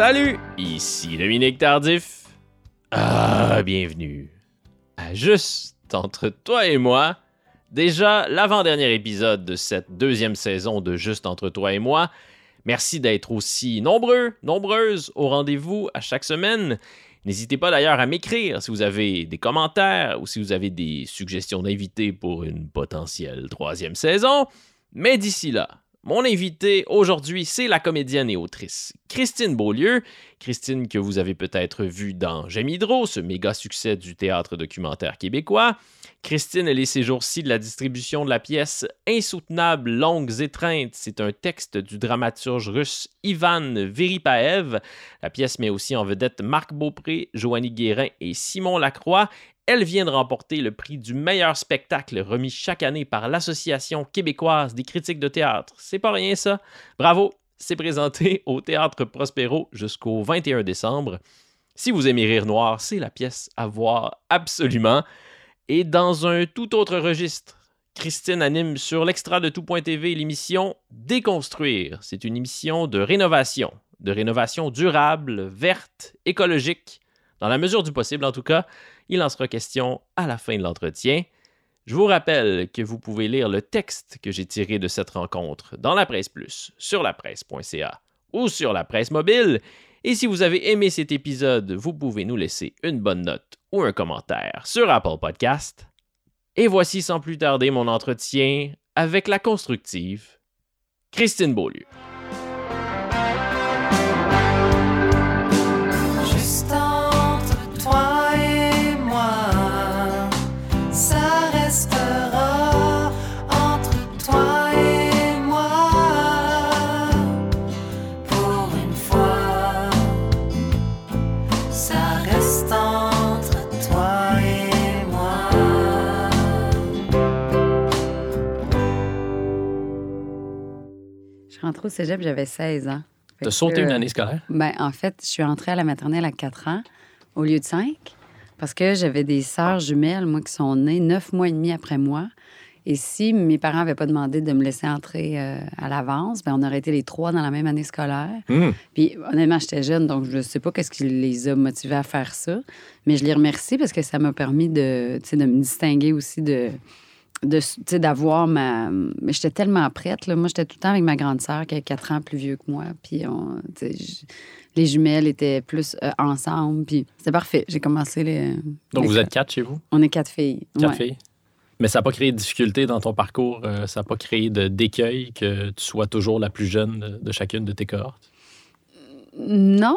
Salut, ici Dominique Tardif. Ah, bienvenue à Juste entre toi et moi. Déjà l'avant-dernier épisode de cette deuxième saison de Juste entre toi et moi. Merci d'être aussi nombreux, nombreuses au rendez-vous à chaque semaine. N'hésitez pas d'ailleurs à m'écrire si vous avez des commentaires ou si vous avez des suggestions d'invités pour une potentielle troisième saison. Mais d'ici là, mon invité aujourd'hui, c'est la comédienne et autrice Christine Beaulieu. Christine que vous avez peut-être vue dans J'aime Hydro, ce méga succès du théâtre documentaire québécois. Christine, est ces jours-ci de la distribution de la pièce Insoutenable, longues étreintes. C'est un texte du dramaturge russe Ivan Veripaev. La pièce met aussi en vedette Marc Beaupré, Joanny Guérin et Simon Lacroix. Elle vient de remporter le prix du meilleur spectacle remis chaque année par l'Association québécoise des critiques de théâtre. C'est pas rien ça. Bravo, c'est présenté au Théâtre Prospero jusqu'au 21 décembre. Si vous aimez Rire Noir, c'est la pièce à voir absolument. Et dans un tout autre registre, Christine anime sur l'extra de tout.tv l'émission Déconstruire. C'est une émission de rénovation, de rénovation durable, verte, écologique, dans la mesure du possible en tout cas. Il en sera question à la fin de l'entretien. Je vous rappelle que vous pouvez lire le texte que j'ai tiré de cette rencontre dans la presse plus, sur lapresse.ca ou sur la presse mobile. Et si vous avez aimé cet épisode, vous pouvez nous laisser une bonne note ou un commentaire sur Apple Podcast. Et voici sans plus tarder mon entretien avec la constructive Christine Beaulieu. Rentrée au cégep, j'avais 16 ans. T'as sauté une année scolaire? Ben, en fait, je suis entrée à la maternelle à 4 ans au lieu de 5 parce que j'avais des sœurs jumelles, moi, qui sont nées 9 mois et demi après moi. Et si mes parents n'avaient pas demandé de me laisser entrer euh, à l'avance, ben, on aurait été les trois dans la même année scolaire. Hmm. Puis honnêtement, j'étais jeune, donc je ne sais pas qu'est-ce qui les a motivés à faire ça. Mais je les remercie parce que ça m'a permis de, de me distinguer aussi de de d'avoir ma mais j'étais tellement prête là. moi j'étais tout le temps avec ma grande sœur qui est 4 ans plus vieux que moi puis on, je- les jumelles étaient plus euh, ensemble puis c'était parfait j'ai commencé les Donc les- vous êtes quatre chez vous? on est quatre filles Quatre Ouais. filles? Mais ça n'a pas créé de difficultés dans ton parcours? euh, ça n'a pas créé d'écueil que tu sois toujours la plus jeune de, de chacune de tes cohortes? non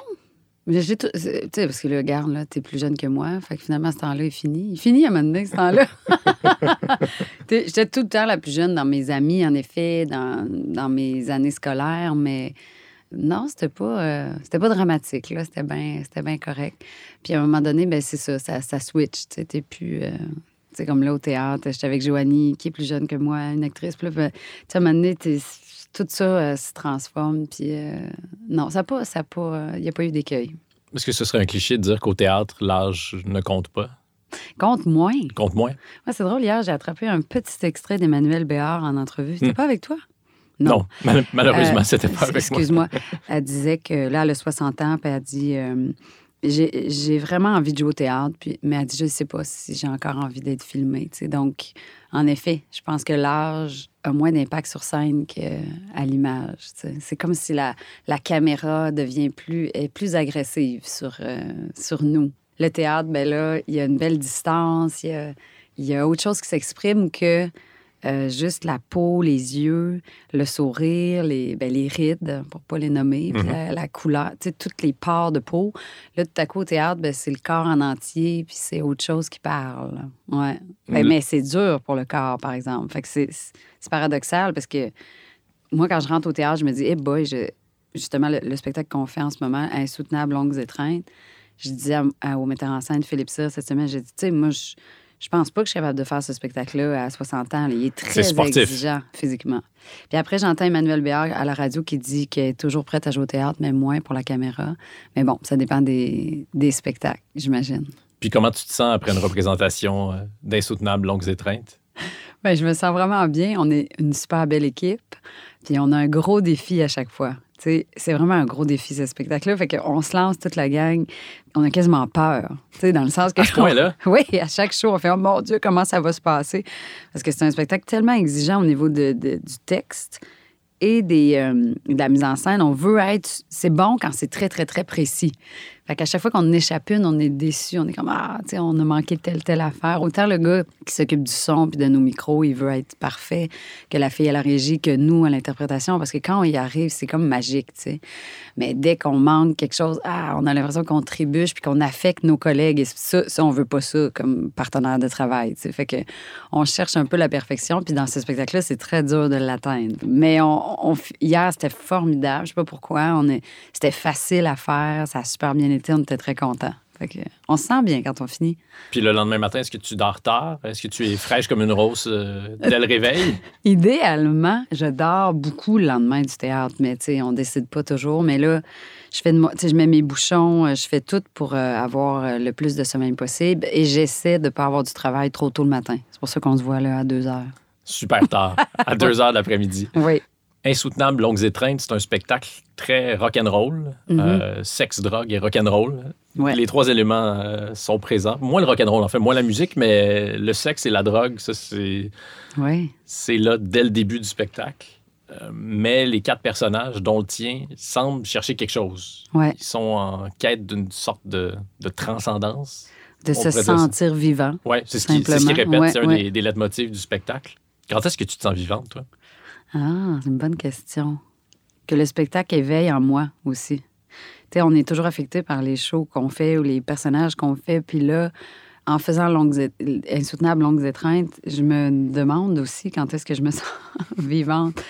mais j'ai tu sais parce que le regarde là t'es plus jeune que moi fait que finalement ce temps-là est fini il finit à un moment donné ce temps-là j'étais tout le temps la plus jeune dans mes amis en effet dans, dans mes années scolaires mais Non, c'était pas, euh, c'était pas dramatique, là. C'était bien c'était bien correct. Puis à un moment donné, ben c'est ça, ça, ça switch. Tu sais, t'es plus... euh, tu sais, comme là, au théâtre, j'étais avec Joanie, qui est plus jeune que moi, une actrice. Puis là, ben, tu sais, à un moment donné, t'es- tout ça euh, se transforme. Puis euh, non, ça pas... Ça pas il n'y a pas eu d'écueil. Est-ce que ce serait un cliché de dire qu'au théâtre, l'âge ne compte pas? Compte moins. Compte moins? Ouais, c'est drôle, hier, j'ai attrapé un petit extrait d'Emmanuel Béard en entrevue. C'était Hmm. pas avec toi? Mal- malheureusement, Euh, c'était pas avec moi. Excuse-moi. Elle disait que là, elle a 60 ans, puis elle dit euh, j'ai vraiment envie de jouer au théâtre, puis, mais elle dit je ne sais pas si j'ai encore envie d'être filmée. Donc, en effet, je pense que l'âge a moins d'impact sur scène qu'à l'image. C'est comme si la, la caméra devient plus, est plus agressive sur, euh, sur nous. Le théâtre, ben là, il y a une belle distance, il y a, il y a autre chose qui s'exprime que euh, juste la peau, les yeux, le sourire, les, ben, les rides, pour pas les nommer, puis Mhm. la, la couleur, tu sais, toutes les parts de peau. Là, tout à coup, au théâtre, ben, c'est le corps en entier, puis c'est autre chose qui parle. Ouais. Ben, Mm. Mais c'est dur pour le corps, par exemple. Fait que c'est paradoxal parce que moi, quand je rentre au théâtre, je me dis, hey boy, je- justement, le, le spectacle qu'on fait en ce moment, Insoutenable, longues étreintes, je disais à- à- au metteur en scène Philippe Cyr cette semaine, j'ai dit, tu sais, moi, je, je pense pas que je suis capable de faire ce spectacle-là à 60 ans. Il est très exigeant physiquement. Puis après, j'entends Emmanuel Béard à la radio qui dit qu'elle est toujours prête à jouer au théâtre, mais moins pour la caméra. Mais bon, ça dépend des, des spectacles, j'imagine. Puis comment tu te sens après une représentation euh, d'insoutenables longues étreintes? Ben, je me sens vraiment bien. On est une super belle équipe. Puis on a un gros défi à chaque fois. C'est vraiment un gros défi, ce spectacle-là. Fait qu'on se lance toute la gang. On a quasiment peur. tu sais, Dans le sens que. À ce point-là? Oui, à chaque show, on fait Oh mon Dieu, comment ça va se passer? Parce que c'est un spectacle tellement exigeant au niveau de- de- du texte et des, euh, de la mise en scène. On veut être. C'est bon quand c'est très, très, très précis. Fait qu'à chaque fois qu'on échappe une, on est déçu. On est comme Ah, tu sais, on a manqué telle, telle affaire. Autant le gars qui s'occupe du son puis de nos micros, il veut être parfait que la fille à la régie, que nous à l'interprétation. Parce que quand on y arrive, c'est comme magique, tu sais. Mais dès qu'on manque quelque chose, ah, on a l'impression qu'on trébuche puis qu'on affecte nos collègues. Et ça, ça, on veut pas ça comme partenaire de travail. tu sais. Fait que on cherche un peu la perfection. Puis dans ce spectacle-là, c'est très dur de l'atteindre. Mais hier, c'était formidable. Je sais pas pourquoi. C'était facile à faire. Ça a super bien été. On était très contents. Fait que on se sent bien quand on finit. Puis le lendemain matin, est-ce que tu dors tard? Est-ce que tu es fraîche comme une rose euh, dès le réveil? Idéalement, je dors beaucoup le lendemain du théâtre, mais tu sais, on décide pas toujours. Mais là, je fais de moi, je mets mes bouchons, euh, je fais tout pour euh, avoir le plus de sommeil possible et j'essaie de pas avoir du travail trop tôt le matin. C'est pour ça qu'on se voit là à deux heures. Super tard, à 2 heures de l'après-midi. Oui. Insoutenable, longues étreintes, c'est un spectacle très rock'n'roll. Mhm. Euh, sexe, drogue et rock'n'roll. Ouais. Les trois éléments euh, sont présents. Moins le rock'n'roll, en fait, moins la musique, mais le sexe et la drogue, ça, c'est, c'est là dès le début du spectacle. Euh, mais les quatre personnages, dont le tien, semblent chercher quelque chose. Ouais. Ils sont en quête d'une sorte de, de transcendance. De se ça. sentir vivant. Oui, c'est ce qui, ce répète, ouais, c'est un ouais. des, des leitmotifs du spectacle. Quand est-ce que tu te sens vivante, toi? Ah, c'est une bonne question. Que le spectacle éveille en moi aussi. Tu sais, on est toujours affecté par les shows qu'on fait ou les personnages qu'on fait. Puis là, en faisant longues insoutenables longues étreintes, je me demande aussi quand est-ce que je me sens vivante.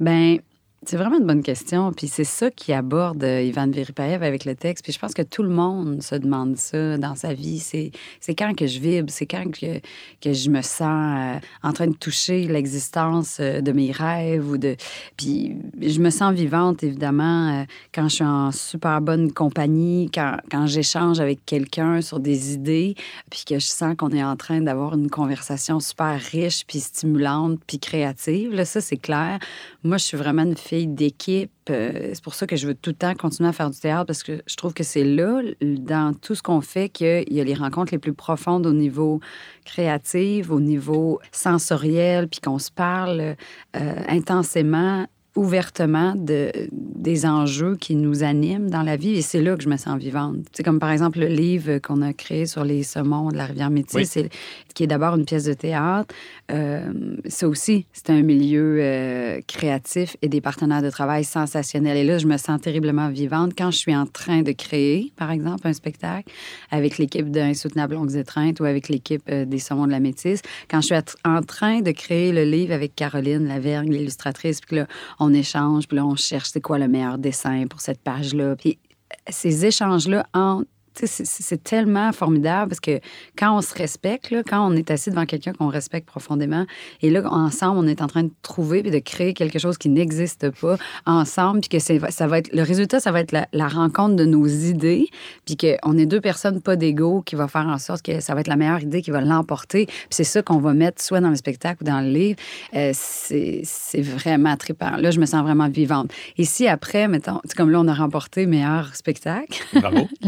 Ben, c'est vraiment une bonne question. Puis c'est ça qui aborde euh, Ivan Veripaev avec le texte. Puis je pense que tout le monde se demande ça dans sa vie. C'est, quand que je vibre, c'est quand que, que je me sens euh, en train de toucher l'existence euh, de mes rêves ou de. Puis je me sens vivante, évidemment, quand je suis en super bonne compagnie, quand, quand j'échange avec quelqu'un sur des idées, puis que je sens qu'on est en train d'avoir une conversation super riche, puis stimulante, puis créative. Là, ça, c'est clair. Moi, je suis vraiment une fille d'équipe. Euh, c'est pour ça que je veux tout le temps continuer à faire du théâtre parce que je trouve que c'est là, dans tout ce qu'on fait, qu'il y a les rencontres les plus profondes au niveau créatif, au niveau sensoriel, puis qu'on se parle euh, intensément ouvertement de, des enjeux qui nous animent dans la vie et c'est là que je me sens vivante. C'est comme par exemple le livre qu'on a créé sur les saumons de la rivière Métis, Oui. qui est d'abord une pièce de théâtre. Euh, ça aussi, c'est un milieu euh, créatif et des partenaires de travail sensationnels. Et là, je me sens terriblement vivante quand je suis en train de créer, par exemple, un spectacle avec l'équipe d'Insoutenable Longues Étreintes ou avec l'équipe euh, des Saumons de la Métis. Quand je suis en train de créer le livre avec Caroline Lavergne, l'illustratrice, puis là, on échange, puis là, on cherche c'est quoi le meilleur dessin pour cette page-là. Puis euh, ces échanges-là en tu sais, c'est tellement formidable parce que quand on se respecte, là, quand on est assis devant quelqu'un qu'on respecte profondément, et là, ensemble, on est en train de trouver et de créer quelque chose qui n'existe pas ensemble, puis que ça va être le résultat, ça va être la, la rencontre de nos idées, puis qu'on est deux personnes pas d'ego qui va faire en sorte que ça va être la meilleure idée qui va l'emporter. Puis c'est ça qu'on va mettre soit dans le spectacle ou dans le livre. Euh, c'est vraiment trippant. Là, je me sens vraiment vivante. Et si après, mettons, comme là, on a remporté meilleur spectacle, Bravo.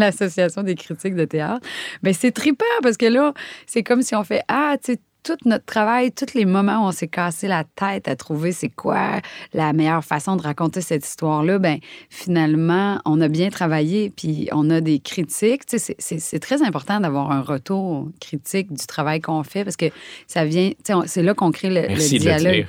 des critiques de théâtre, ben c'est trippant parce que là, c'est comme si on fait Ah, tu sais, tout notre travail, tous les moments où on s'est cassé la tête à trouver c'est quoi la meilleure façon de raconter cette histoire-là, ben finalement, on a bien travaillé, puis on a des critiques. Tu sais, c'est- très important d'avoir un retour critique du travail qu'on fait parce que ça vient, tu sais, on- c'est là qu'on crée le, Merci dialogue.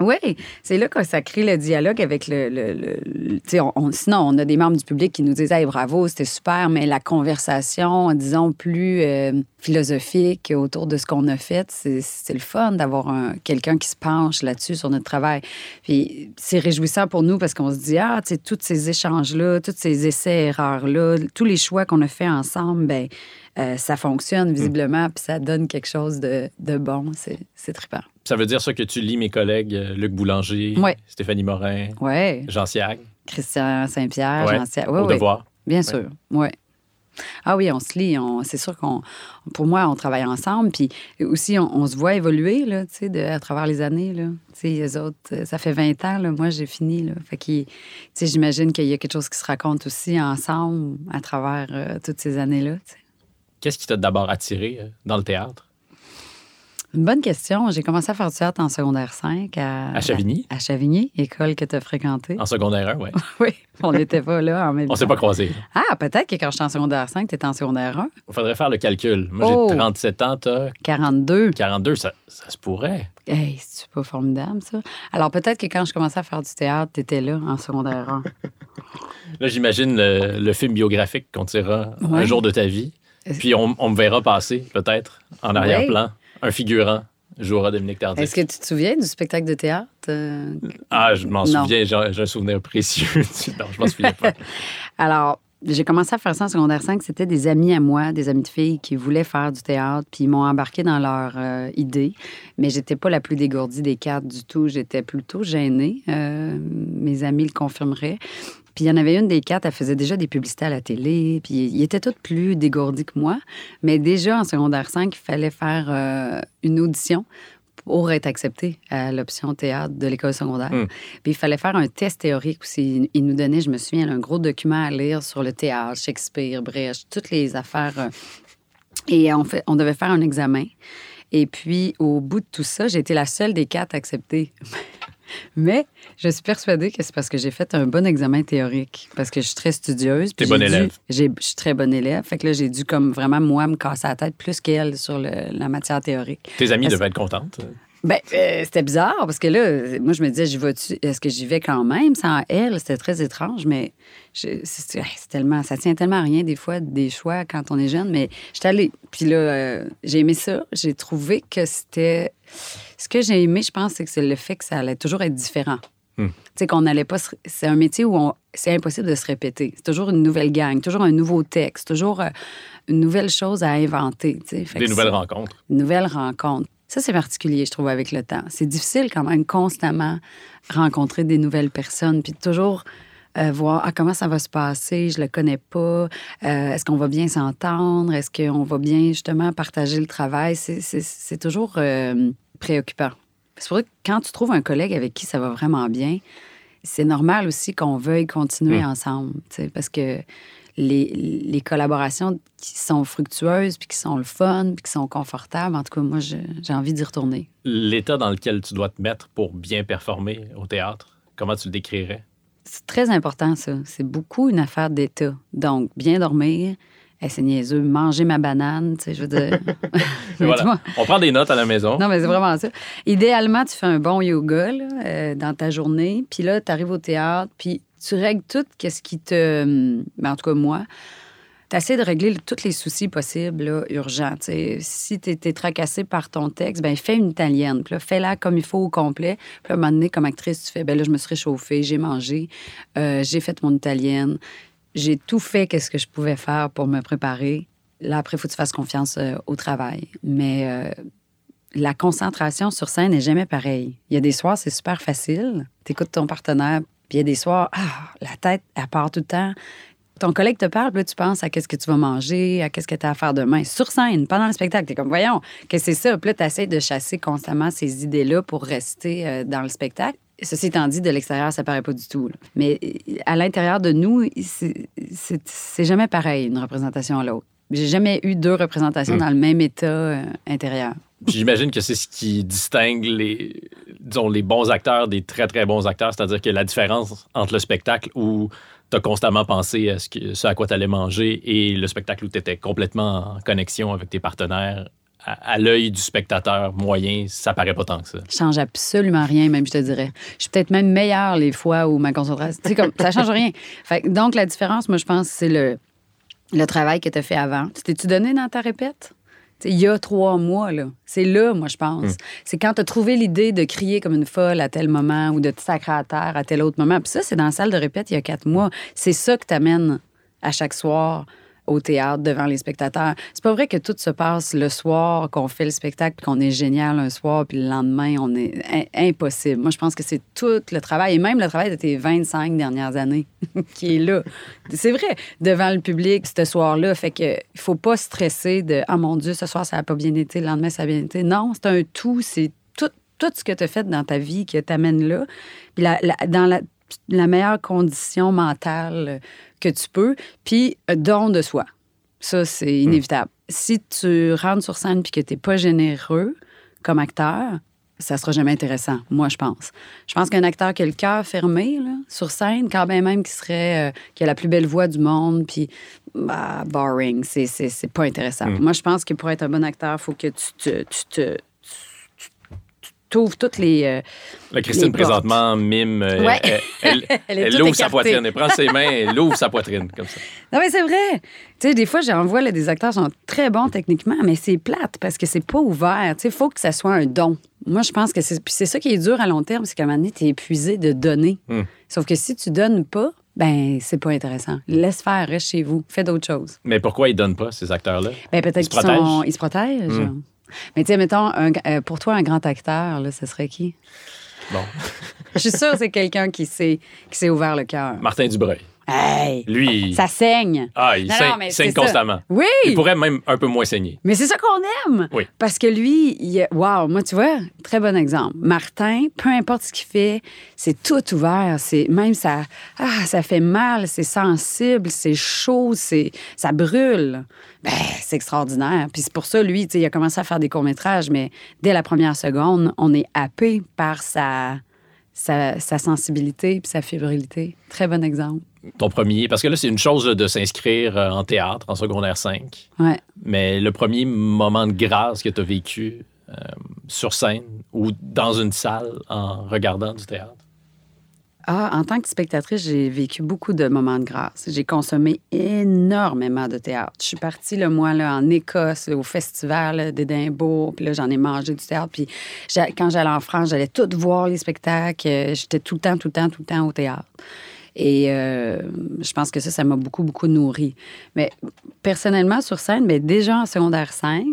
Oui, c'est là que ça crée le dialogue avec le. le- le- le- tu sais, on- on- sinon, on a des membres du public qui nous disent Hey, bravo, c'était super, mais la conversation, disons, plus euh, philosophique autour de ce qu'on a fait, c'est le fun d'avoir un- quelqu'un qui se penche là-dessus sur notre travail. Puis c'est réjouissant pour nous parce qu'on se dit Ah, tu sais, tous ces échanges-là, tous ces essais-erreurs-là, tous les choix qu'on a fait ensemble, ben euh, ça fonctionne visiblement, puis ça donne quelque chose de, de bon. C'est c'est trippant. Ça veut dire ça que tu lis mes collègues euh, Luc Boulanger, Ouais. Stéphanie Morin, Ouais. Jean Siag, Christian Saint-Pierre, Ouais, Jean-Pierre. au devoir. Bien sûr. Oui. Ah oui, on se lit. on- C'est sûr qu'on, pour moi, on travaille ensemble. Puis aussi, on, on se voit évoluer, là, tu sais, de- à travers les années, là. Tu sais, les autres, euh, ça fait 20 ans, là. Moi, j'ai fini, là. Fait que, tu sais, j'imagine qu'il y a quelque chose qui se raconte aussi ensemble à travers euh, toutes ces années-là. Qu'est-ce qui t'a d'abord attiré dans le théâtre? Une bonne question. J'ai commencé à faire du théâtre en secondaire 5 à, À Chavigny? À, Chavigny, école que tu as fréquentée. En secondaire 1, oui. Oui, on n'était pas là en même On temps. s'est pas croisés. Ah, peut-être que quand j'étais en secondaire 5, tu étais en secondaire 1. Il faudrait faire le calcul. Moi, Oh! j'ai 37 ans, t'as 42. 42, ça, ça se pourrait. Hey, c'est pas formidable, ça? Alors, peut-être que quand je commençais à faire du théâtre, tu étais là en secondaire 1. Là, j'imagine le, le film biographique qu'on tirera un jour de ta vie. Puis on, on me verra passer, peut-être, en arrière-plan. Un figurant jouera Dominique Tardif. Est-ce que tu te souviens du spectacle de théâtre? euh, Ah, je m'en souviens, j'ai j'ai un souvenir précieux. non, je m'en souviens pas. Alors, j'ai commencé à faire ça en secondaire 5. C'était des amis à moi, des amis de filles qui voulaient faire du théâtre, puis ils m'ont embarqué dans leur euh, idée. Mais j'étais pas la plus dégourdie des quatre du tout. J'étais plutôt gênée. Euh, mes amis le confirmeraient. Puis il y en avait une des quatre, elle faisait déjà des publicités à la télé, puis ils étaient toutes plus dégourdis que moi. Mais déjà en secondaire 5, il fallait faire euh, une audition pour être accepté à l'option théâtre de l'école secondaire. Hmm. Puis il fallait faire un test théorique aussi. Il nous donnait, je me souviens, un gros document à lire sur le théâtre, Shakespeare, Brecht, toutes les affaires. euh, Et on, fait, on devait faire un examen. Et puis, au bout de tout ça, j'ai été la seule des quatre acceptée. Mais je suis persuadée que c'est parce que j'ai fait un bon examen théorique, parce que je suis très studieuse. T'es bonne dû- élève. j'ai- Je suis très bonne élève. Fait que là, j'ai dû comme vraiment, moi, me casser la tête plus qu'elle sur le- la matière théorique. Tes amis devaient être contentes. Ben, euh, c'était bizarre parce que là, moi, je me disais, j'y vais-tu? Est-ce que j'y vais quand même sans elle? C'était très étrange, mais c'est tellement, ça tient tellement à rien des fois des choix quand on est jeune. Mais j'étais allée. Puis là, euh, j'ai aimé ça. J'ai trouvé que c'était. Ce que j'ai aimé, je pense, c'est que c'est le fait que ça allait toujours être différent. Tu sais, qu'on n'allait pas. se- C'est un métier où on- c'est impossible de se répéter. C'est toujours une nouvelle gang, toujours un nouveau texte, toujours euh, une nouvelle chose à inventer. Des nouvelles rencontres. une nouvelle rencontre. Ça, c'est particulier, je trouve, avec le temps. C'est difficile quand même constamment rencontrer des nouvelles personnes, puis toujours euh, voir ah, comment ça va se passer, je le connais pas, euh, est-ce qu'on va bien s'entendre, est-ce qu'on va bien justement partager le travail? C'est- toujours euh, préoccupant. C'est pour ça que quand tu trouves un collègue avec qui ça va vraiment bien, c'est normal aussi qu'on veuille continuer Mm. ensemble, parce que les, les collaborations qui sont fructueuses, puis qui sont le fun, puis qui sont confortables, en tout cas, moi, j'ai envie d'y retourner. L'état dans lequel tu dois te mettre pour bien performer au théâtre, comment tu le décrirais? C'est très important, ça. C'est beaucoup une affaire d'état. Donc, bien dormir, hey, c'est niaiseux, manger ma banane, tu sais, je veux dire. Voilà. On prend des notes à la maison. Non, mais c'est vraiment ça. Idéalement, tu fais un bon yoga là, euh, dans ta journée, puis là, tu arrives au théâtre, puis tu règles tout ce qui te... Ben, en tout cas, moi, tu essaies de régler tous les soucis possibles, là, urgents. Si tu es tracassé par ton texte, ben fais une italienne. Puis là, fais-la comme il faut au complet. Puis à un moment donné, comme actrice, tu fais, ben là, je me suis réchauffée, j'ai mangé, euh, j'ai fait mon italienne, j'ai tout fait qu'est-ce que je pouvais faire pour me préparer. Là, après, il faut que tu fasses confiance euh, au travail. Mais euh, la concentration sur scène n'est jamais pareille. Il y a des soirs, c'est super facile. Tu écoutes ton partenaire, puis il y a des soirs, ah, la tête, elle part tout le temps. Ton collègue te parle, puis là, tu penses à qu'est-ce que tu vas manger, à qu'est-ce que tu as à faire demain. Sur scène, pendant le spectacle, tu es comme, voyons, que c'est ça? Puis là, tu essaies de chasser constamment ces idées-là pour rester euh, dans le spectacle. Ceci étant dit, de l'extérieur, ça paraît pas du tout. là. Mais euh, à l'intérieur de nous, c'est- jamais pareil, une représentation à l'autre. J'ai jamais eu deux représentations Mm. dans le même état euh, intérieur. J'imagine que c'est ce qui distingue les, disons, les bons acteurs des très, très bons acteurs. C'est-à-dire que la différence entre le spectacle où tu as constamment pensé à ce, à quoi tu allais manger et le spectacle où tu étais complètement en connexion avec tes partenaires, à, l'œil du spectateur moyen, ça paraît pas tant que ça. change absolument rien, même, je te dirais. Je suis peut-être même meilleure les fois où ma concentration. Tu sais, comme, ça change rien. Donc, la différence, moi, je pense, c'est le, le travail que tu as fait avant. Tu t'es-tu donné dans ta répète? Il y a trois mois, là. C'est là, moi, je pense. C'est quand tu as trouvé l'idée de crier comme une folle à tel moment ou de te sacrer à terre à tel autre moment. Puis ça, c'est dans la salle de répète il y a quatre mois. C'est ça que t'amènes à chaque soir au théâtre devant les spectateurs. C'est pas vrai que tout se passe le soir, qu'on fait le spectacle, qu'on est génial un soir, puis le lendemain, on est impossible. Moi, je pense que c'est tout le travail, et même le travail de tes 25 dernières années qui est là. C'est vrai, devant le public, ce soir-là. Fait que il faut pas stresser de « Ah mon Dieu, ce soir, ça a pas bien été, le lendemain, ça a bien été ». Non, c'est un tout, c'est tout, tout ce que tu as fait dans ta vie qui t'amène là. Puis dans la, la meilleure condition mentale que tu peux, puis euh, don de soi. Ça, c'est inévitable. Si tu rentres sur scène puis que tu n'es pas généreux comme acteur, ça sera jamais intéressant, moi, je pense. Je pense qu'un acteur qui a le cœur fermé là, sur scène, quand bien même qui serait euh, qui a la plus belle voix du monde, puis bah, boring, c'est, pas intéressant. Moi, je pense que pour être un bon acteur, il faut que tu te, tu te tu ouvres toutes les. euh, La Christine, Les présentement, mime. euh, Ouais. Elle, elle- Elle est elle toute ouvre sa poitrine. Elle prend ses mains, elle ouvre sa poitrine, comme ça. Non, mais c'est vrai. Tu sais, des fois, j'en vois là, des acteurs sont très bons techniquement, mais c'est plate parce que c'est pas ouvert. Tu sais, il faut que ça soit un don. Moi, je pense que c'est puis c'est ça qui est dur à long terme, c'est qu'à un moment donné, tu es épuisé de donner. Hmm. Sauf que si tu donnes pas, ben c'est pas intéressant. Laisse faire, reste chez vous, fais d'autres choses. Mais pourquoi ils donnent pas, ces acteurs-là? Ben, peut-être qu'ils sont... Ils se protègent. Hmm. Mais tu sais, mettons, un- euh, pour toi, un grand acteur, là, ce serait qui? Bon. Je suis sûre que c'est quelqu'un qui s'est qui s'est ouvert le cœur. Martin Dubreuil. Hey! Lui, Ça saigne. ah, il Non, saigne, non, saigne ça. constamment. Oui! Il pourrait même un peu moins saigner. Mais c'est ça qu'on aime. Oui. Parce que lui, il, wow, moi, tu vois, très bon exemple. Martin, peu importe ce qu'il fait, c'est tout ouvert. C'est même ça, ah, ça fait mal, c'est sensible, c'est chaud, c'est, ça brûle. Ben, c'est extraordinaire. Puis c'est pour ça, lui, il a commencé à faire des courts-métrages, mais dès la première seconde, on est happé par sa, sa, sa sensibilité puis sa fébrilité. Très bon exemple. Ton premier, parce que là, c'est une chose là, de s'inscrire euh, en théâtre, en secondaire 5. Ouais. Mais le premier moment de grâce que tu as vécu euh, sur scène ou dans une salle en regardant du théâtre? Ah, en tant que spectatrice, j'ai vécu beaucoup de moments de grâce. J'ai consommé énormément de théâtre. Je suis partie, le mois là, en Écosse, là, au festival d'Édimbourg, puis là, j'en ai jai du théâtre. Puis quand j'allais en France, j'allais tout voir les spectacles. Euh, J'étais tout le temps, tout le temps, tout le temps au théâtre. Et euh, je pense que ça, ça m'a beaucoup, beaucoup nourri. Mais personnellement, sur scène, mais déjà en secondaire 5,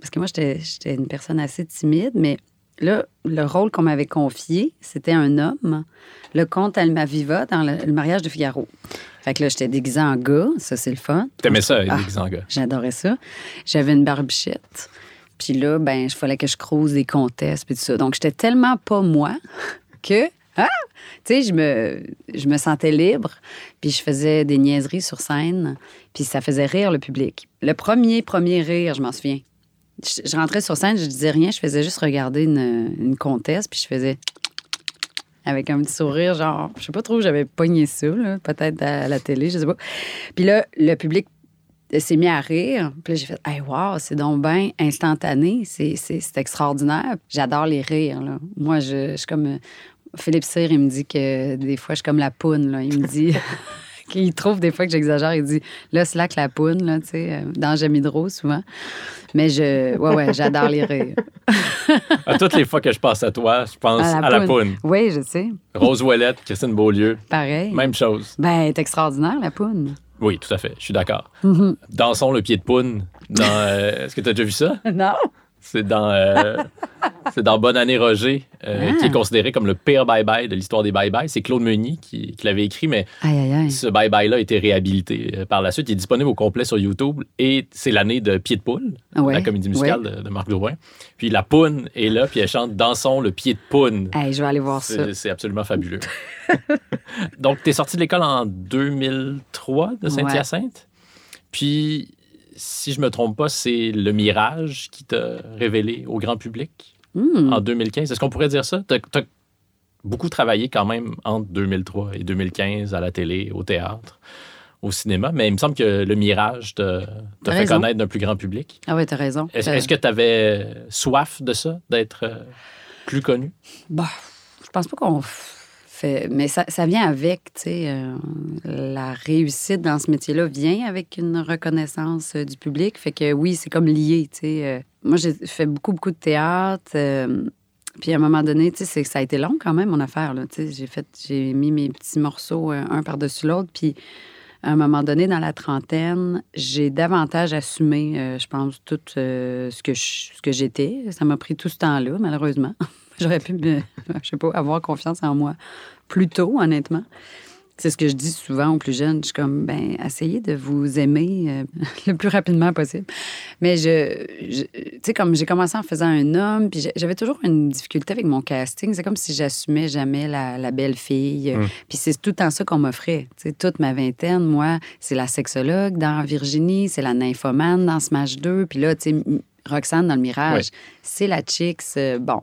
parce que moi, j'étais une personne assez timide, mais là, le rôle qu'on m'avait confié, c'était un homme, le comte Almaviva dans le, le mariage de Figaro. Fait que là, j'étais déguisée en gars, ça, c'est le fun. T'aimais ça, Ah. déguisé en gars? J'adorais ça. J'avais une barbichette. Puis là, ben, il fallait que je crouse des comtesses puis tout ça. Donc, j'étais tellement pas moi que, ah, tu je me, sentais libre. Puis je faisais des niaiseries sur scène. Puis ça faisait rire le public. Le premier, premier rire, je m'en souviens. Je, rentrais sur scène, je disais rien, je faisais juste regarder une, une comtesse, puis je faisais avec un petit sourire, genre, je sais pas trop où j'avais pogné ça, peut-être à la télé, je sais pas. Puis là, le public s'est mis à rire. Puis là, j'ai fait, hey, wow, c'est donc bien instantané. C'est extraordinaire. J'adore les rires, là. Moi, je, je suis comme. Philippe Cyr, il me dit que des fois, je suis comme la poune, là. Il me dit. qu'il trouve des fois que j'exagère. Il dit, là, slack la poune, là, tu sais, euh, dans Jamidro, souvent. Mais je. Ouais, ouais, j'adore les rires. À toutes les fois que je pense à toi, je pense à la, poune. Oui, je sais. Rose Ouellette, Christine Beaulieu, Pareil. même chose. Ben, elle est extraordinaire, la poune. Oui, tout à fait, je suis d'accord. Mm-hmm. Dansons le pied de poune. Dans, euh, Est-ce que tu as déjà vu ça? Non? C'est dans, euh, c'est dans Bonne année Roger, euh, Ah. qui est considéré comme le pire bye-bye de l'histoire des bye-bye. C'est Claude Meunier qui, qui l'avait écrit, mais Aïe, aïe, aïe. ce bye-bye-là a été réhabilité euh, par la suite. Il est disponible au complet sur YouTube et c'est l'année de Pied de poule, Ouais. la comédie musicale de, de Marc Louvain. Puis la poune est là, puis elle chante Dansons le pied de poune. Je vais aller voir ça. C'est c'est absolument fabuleux. Donc, tu es sorti de l'école en 2003 de Saint-Hyacinthe. Puis, si je me trompe pas, c'est le mirage qui t'a révélé au grand public Hmm. en 2015. Est-ce qu'on pourrait dire ça? Tu as, beaucoup travaillé quand même entre 2003 et 2015 à la télé, au théâtre, au cinéma, mais il me semble que le mirage t'a fait raison. connaître d'un plus grand public. Ah oui, t'as raison. Est-ce que tu avais soif de ça, d'être euh, plus connu? Bah, je pense pas qu'on fait. Mais ça, ça vient avec, tu sais. euh, la réussite dans ce métier-là vient avec une reconnaissance euh, du public. Fait que oui, c'est comme lié, tu sais. euh. moi, j'ai fait beaucoup, beaucoup de théâtre. puis à un moment donné, tu sais, ça a été long quand même, mon affaire. Tu sais. j'ai, fait, j'ai mis mes petits morceaux un par-dessus l'autre. Puis à un moment donné, dans la trentaine, j'ai davantage assumé, je pense, tout ce que j'étais. Ça m'a pris tout ce temps-là, malheureusement. J'aurais pu, je sais pas, avoir confiance en moi plus tôt, honnêtement. C'est ce que je dis souvent aux plus jeunes. Je suis comme, ben, essayez de vous aimer euh, le plus rapidement possible. Mais je, je- tu sais, comme j'ai commencé en faisant un homme, puis j'avais toujours une difficulté avec mon casting. C'est comme si j'assumais jamais la, la belle fille. Mm. Puis c'est tout le temps ça qu'on m'offrait. Tu sais, toute ma vingtaine, moi, c'est la sexologue dans Virginie, c'est la nymphomane dans Smash 2, puis là, tu sais, Roxane dans le Mirage, c'est la chicks. euh, bon.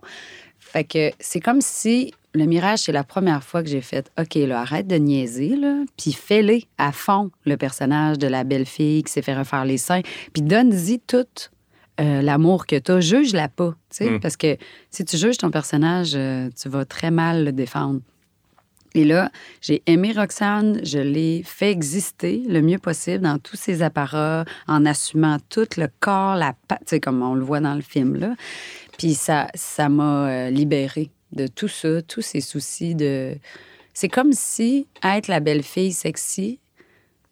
Fait que c'est comme si le Mirage, c'est la première fois que j'ai fait OK, là, arrête de niaiser, là, puis fais-le à fond, le personnage de la belle fille qui s'est fait refaire les seins, puis donne-y tout euh, l'amour que tu as. Juge-la pas, tu sais, Mm. parce que si tu juges ton personnage, euh, tu vas très mal le défendre. Et là, j'ai aimé Roxane, je l'ai fait exister le mieux possible dans tous ses apparats, en assumant tout le corps, la patte, tu sais, comme on le voit dans le film, là. Puis ça ça m'a euh, libérée de tout ça, tous ces soucis de... C'est comme si être la belle-fille sexy,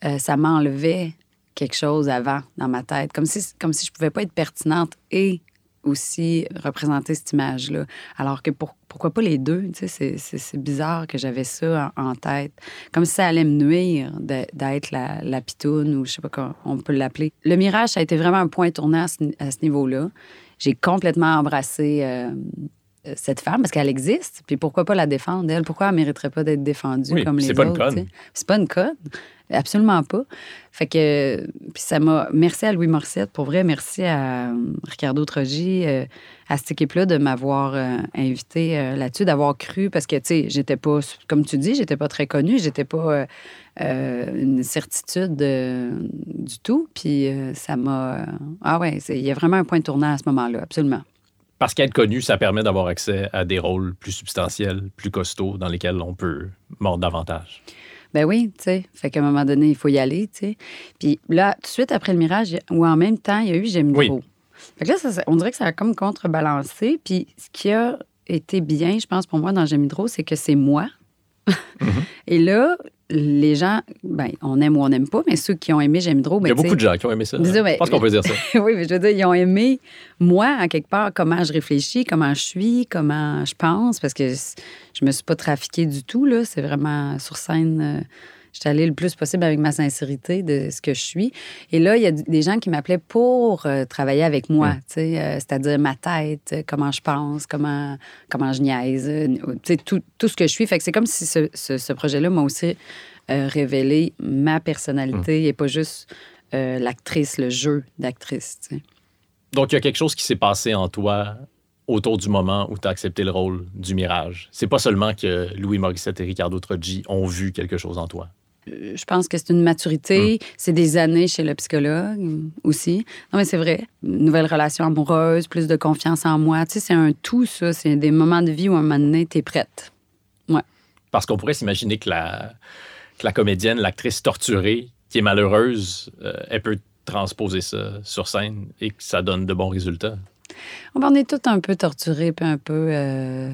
euh, ça m'enlevait quelque chose avant dans ma tête. Comme si, comme si je pouvais pas être pertinente et aussi représenter cette image-là. Alors que pour- pourquoi pas les deux? C'est- bizarre que j'avais ça en, tête. Comme si ça allait me nuire d'être la, la pitoune ou je sais pas comment on peut l'appeler. Le mirage, ça a été vraiment un point tournant à ce niveau-là. J'ai complètement embrassé euh, cette femme parce qu'elle existe. Puis pourquoi pas la défendre, elle? Pourquoi elle mériterait pas d'être défendue Oui, comme les c'est autres? pas sais? C'est pas une conne. Absolument pas. Fait que, puis ça m'a. Merci à Louis Morissette, pour vrai. Merci à euh, Ricardo Trogi, euh, à cette équipe-là, de m'avoir euh, invité euh, là-dessus, d'avoir cru, parce que, tu sais, j'étais pas, comme tu dis, j'étais pas très connue, j'étais pas euh, euh, une certitude euh, du tout. Puis euh, ça m'a. ah ouais, il y a vraiment un point tournant à ce moment-là, absolument. Parce qu'être connu, ça permet d'avoir accès à des rôles plus substantiels, plus costauds, dans lesquels on peut mordre davantage. Ben oui, tu sais. Fait qu'à un moment donné, il faut y aller, tu sais. Puis là, tout de suite après le mirage, ou en même temps, il y a eu J'aime Oui. trop. Fait que là, ça- on dirait que ça a comme contrebalancé. Puis ce qui a été bien, je pense, pour moi, dans J'aime trop, c'est que c'est moi. Et là, les gens, ben, on aime ou on n'aime pas, mais ceux qui ont aimé J'aime trop, Il ben, y a sais, beaucoup de gens qui ont aimé ça. Disons, Je pense qu'on peut dire ça. oui, mais je veux dire, ils ont aimé, moi, à quelque part, comment je réfléchis, comment je suis, comment je pense, parce que je me suis pas trafiquée du tout, là. C'est vraiment sur scène. euh, je suis allée le plus possible avec ma sincérité de ce que je suis. Et là, il y a des gens qui m'appelaient pour euh, travailler avec moi, sais, euh, c'est-à-dire ma tête, euh, comment je pense, comment, comment je niaise, euh, tout, tout ce que je suis. Fait que c'est comme si ce, ce- ce projet-là m'a aussi euh, révélé ma personnalité et pas juste l'actrice, le jeu d'actrice. Donc, il y a quelque chose qui s'est passé en toi autour du moment où tu as accepté le rôle du Mirage. C'est pas seulement que Louis Morissette et Ricardo Troggi ont vu quelque chose en toi. Je pense que c'est une maturité. C'est des années chez le psychologue euh, aussi. Non, mais c'est vrai. Une nouvelle relation amoureuse, plus de confiance en moi. Tu sais, c'est un tout, ça. C'est des moments de vie où, à un moment donné, t'es prête. Parce qu'on pourrait s'imaginer que la, que la comédienne, l'actrice torturée, qui est malheureuse, euh, elle peut transposer ça sur scène et que ça donne de bons résultats. On est tous un peu torturés, puis un peu... euh,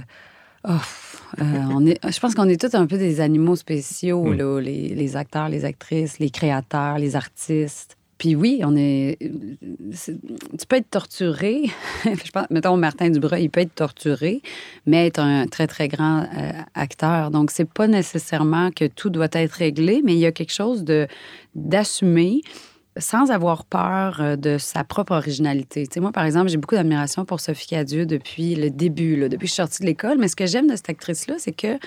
oh, euh, on est, je pense qu'on est tous un peu des animaux spéciaux, Mm. là, les, les acteurs, les actrices, les créateurs, les artistes. Puis oui, on est. Tu peux être torturé. je pense, mettons, Martin Dubreuil, il peut être torturé, mais être un très, très grand euh, acteur. Donc, c'est pas nécessairement que tout doit être réglé, mais il y a quelque chose de d'assumer sans avoir peur euh, de sa propre originalité. Tu moi, par exemple, j'ai beaucoup d'admiration pour Sophie Cadieux depuis le début, là, depuis que je suis sortie de l'école. Mais ce que j'aime de cette actrice-là, c'est que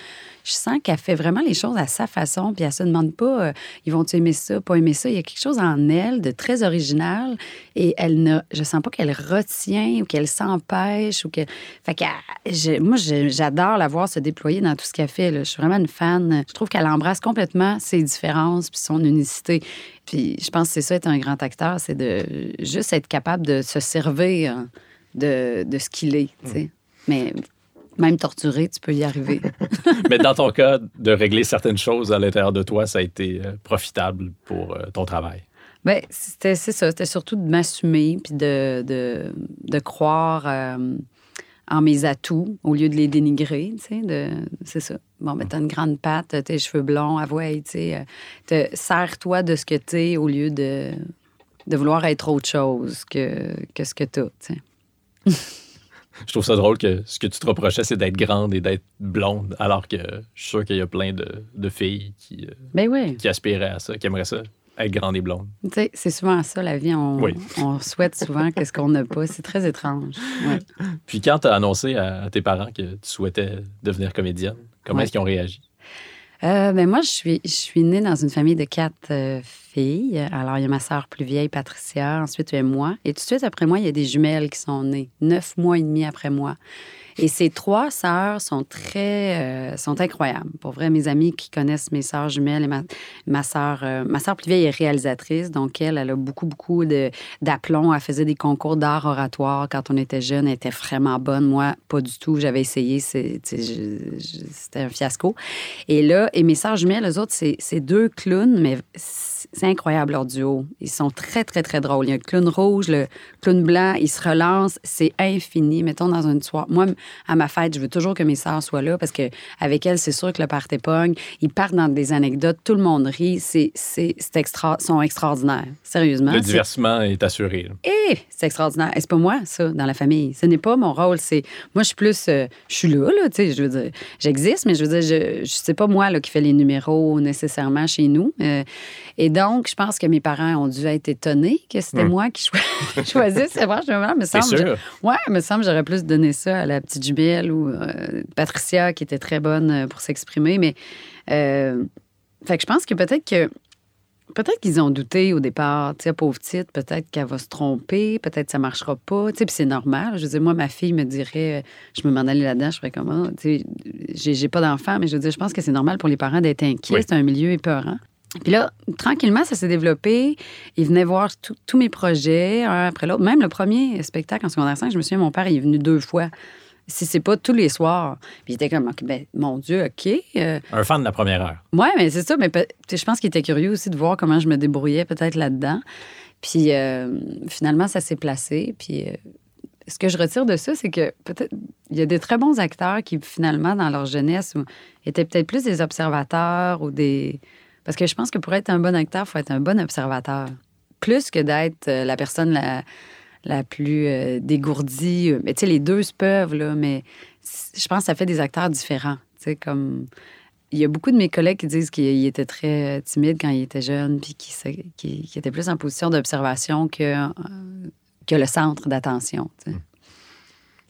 je sens qu'elle fait vraiment les choses à sa façon, puis elle se demande pas, euh, ils vont-tu aimer ça, pas aimer ça? Il y a quelque chose en elle de très original et elle ne, je sens pas qu'elle retient ou qu'elle s'empêche ou que, fait que, moi, j'adore la voir se déployer dans tout ce qu'elle fait. Je suis vraiment une fan. Je trouve qu'elle embrasse complètement ses différences puis son unicité. Puis je pense que c'est ça être un grand acteur, c'est de juste être capable de se servir de, de ce qu'il est. Mais même torturé, tu peux y arriver. Mais dans ton cas, de régler certaines choses à l'intérieur de toi, ça a été euh, profitable pour euh, ton travail. Ben, c'était c'est ça. C'était surtout de m'assumer puis de, de, de croire euh, en mes atouts au lieu de les dénigrer, tu sais, de, c'est ça. Bon, ben, t'as une grande patte, t'as tes cheveux blonds, avouez, tu sais, euh, sers-toi de ce que t'es au lieu de, de vouloir être autre chose que, que ce que t'as, tu sais. Je trouve ça drôle que ce que tu te reprochais, c'est d'être grande et d'être blonde, alors que je suis sûr qu'il y a plein de, de filles qui, euh, Ben oui. qui aspiraient à ça, qui aimeraient ça, être grande et blonde. Tu sais, c'est souvent ça, la vie. On, Oui. on souhaite souvent qu'est-ce qu'on n'a pas. C'est très étrange. Ouais. Puis quand tu as annoncé à, à tes parents que tu souhaitais devenir comédienne, comment Ouais. est-ce qu'ils ont réagi? Euh, ben moi, je suis, je suis née dans une famille de quatre euh, filles. Alors, il y a ma sœur plus vieille, Patricia. Ensuite, il y a moi. Et tout de suite après moi, il y a des jumelles qui sont nées, neuf mois et demi après moi. Et ces trois sœurs sont très, euh, sont incroyables. Pour vrai, mes amis qui connaissent mes sœurs jumelles et ma, ma sœur, euh, ma sœur plus vieille est réalisatrice, donc elle, elle a beaucoup, beaucoup d'aplomb. Elle faisait des concours d'art oratoire quand on était jeune. Elle était vraiment bonne. Moi, pas du tout. J'avais essayé. C'était un fiasco. Et là, et mes sœurs jumelles, eux autres, c'est, deux clowns, mais c'est incroyable leur duo. Ils sont très, très, très drôles. Il y a le clown rouge, le clown blanc, ils se relancent. C'est infini. Mettons dans une soirée. Moi, à ma fête, je veux toujours que mes sœurs soient là parce que avec elles, c'est sûr que le party pogne. Ils partent dans des anecdotes, tout le monde rit. C'est, c'est, c'est extra, sont extraordinaires. Sérieusement. Le divertissement est assuré. là. eh, c'est extraordinaire. Et c'est pas moi, ça, dans la famille. Ce n'est pas mon rôle. C'est moi, je suis plus, euh, je suis là, là, tu sais. Je veux dire, j'existe, mais je veux dire, je, je sais pas moi là qui fait les numéros nécessairement chez nous. Euh, et donc, je pense que mes parents ont dû être étonnés que c'était Hmm. moi qui cho- choisissais. C'est vrai, je me semble. sûr. Ouais, me semble que j'aurais plus donné ça à la petite jumelle ou euh, Patricia qui était très bonne euh, pour s'exprimer. Mais euh, fait que je pense que peut-être que peut-être qu'ils ont douté au départ. Tu sais, pauvre petite, peut-être qu'elle va se tromper, peut-être que ça marchera pas. Tu sais, puis c'est normal. Je veux dire, moi, ma fille me dirait, je me m'en allais là-dedans, je ferais comment? Tu sais, j'ai, j'ai pas d'enfant, mais je veux dire, je pense que c'est normal pour les parents d'être inquiets. Oui. C'est un milieu épeurant. Puis là, tranquillement, ça s'est développé. Ils venaient voir tous mes projets, un après l'autre. Même le premier spectacle en secondaire 5, je me souviens, mon père il est venu deux fois. Si c'est pas tous les soirs. Puis il était comme, OK, ben, mon Dieu, OK. euh, Un fan de la première heure. Ouais, mais c'est ça. Mais je pense qu'il était curieux aussi de voir comment je me débrouillais peut-être là-dedans. Puis euh, finalement, ça s'est placé. Puis euh, ce que je retire de ça, c'est que peut-être il y a des très bons acteurs qui finalement, dans leur jeunesse, étaient peut-être plus des observateurs ou des. Parce que je pense que pour être un bon acteur, il faut être un bon observateur. Plus que d'être euh, la personne la, plus euh, dégourdie. Mais tu sais, les deux se peuvent, là, mais je pense que ça fait des acteurs différents. Tu sais, comme. Il y a beaucoup de mes collègues qui disent qu'il était très euh, timide quand il était jeune, puis qu'il se- qu'il- qu'il était plus en position d'observation que, euh, que le centre d'attention. sais.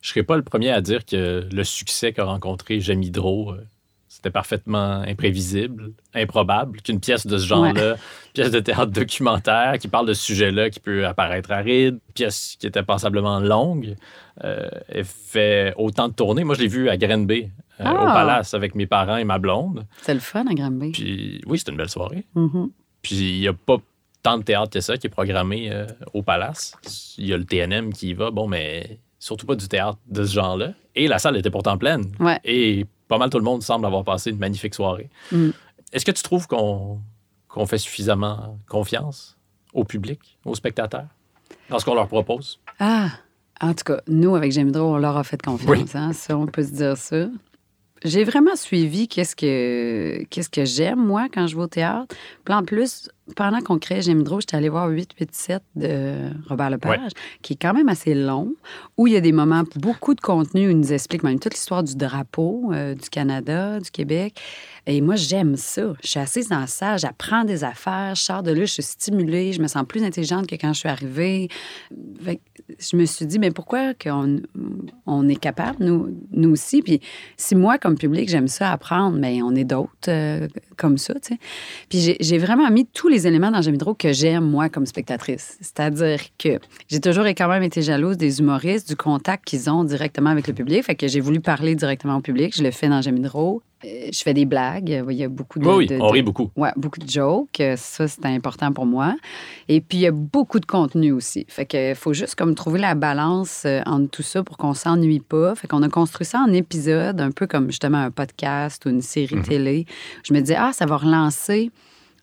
Je serais pas le premier à dire que le succès qu'a rencontré Hydro, euh, c'était parfaitement imprévisible, improbable, qu'une pièce de ce genre-là, pièce de théâtre documentaire qui parle de ce sujet-là qui peut apparaître aride, pièce qui était passablement longue, euh, ait fait autant de tournées. Moi, je l'ai vu à Grenby, euh, Ah! au Palace, avec mes parents et ma blonde. C'est le fun à Granby. Puis oui, c'était une belle soirée. Mhm. Puis il n'y a pas tant de théâtre que ça qui est programmé euh, au Palace. Il y a le TNM qui y va, bon, mais surtout pas du théâtre de ce genre-là. Et la salle était pourtant pleine. Ouais. Et pas mal tout le monde semble avoir passé une magnifique soirée. Mm. Est-ce que tu trouves qu'on qu'on fait suffisamment confiance au public, aux spectateurs, dans ce qu'on leur propose? Ah, en tout cas, nous, avec J'aime Drôle, on leur a fait confiance. hein, ça, on peut se dire ça. J'ai vraiment suivi qu'est-ce que, qu'est-ce que j'aime, moi, quand je vais au théâtre. Puis en plus, pendant qu'on crée J'aime Drôle, j'étais allée voir 887 de Robert Lepage, qui est quand même assez long, où il y a des moments, beaucoup de contenu, où il nous explique même toute l'histoire du drapeau euh, du Canada, du Québec. Et moi, j'aime ça. Je suis assise dans la salle, j'apprends des affaires, je sors de là, je suis stimulée, je me sens plus intelligente que quand je suis arrivée. Je me suis dit, mais pourquoi qu'on on est capable, nous, nous aussi? Puis si moi, comme public, j'aime ça apprendre, mais on est d'autres euh, comme ça, tu sais. Puis j'ai- vraiment mis tous les éléments dans J'aime que j'aime, moi, comme spectatrice. C'est-à-dire que j'ai toujours quand même été jalouse des humoristes, du contact qu'ils ont directement avec le public. Fait que j'ai voulu parler directement au public. Je le fais dans J'aime Je fais des blagues. Il y a beaucoup de... oui, oui, de- on de- rit beaucoup. Ouais, beaucoup de jokes. Euh, Ça, c'est important pour moi. Et puis, il y a beaucoup de contenu aussi. Fait que faut juste comme trouver la balance euh, entre tout ça pour qu'on s'ennuie pas. Fait qu'on a construit ça en épisodes, un peu comme justement un podcast ou une série télé. Je me disais, ah, ça va relancer.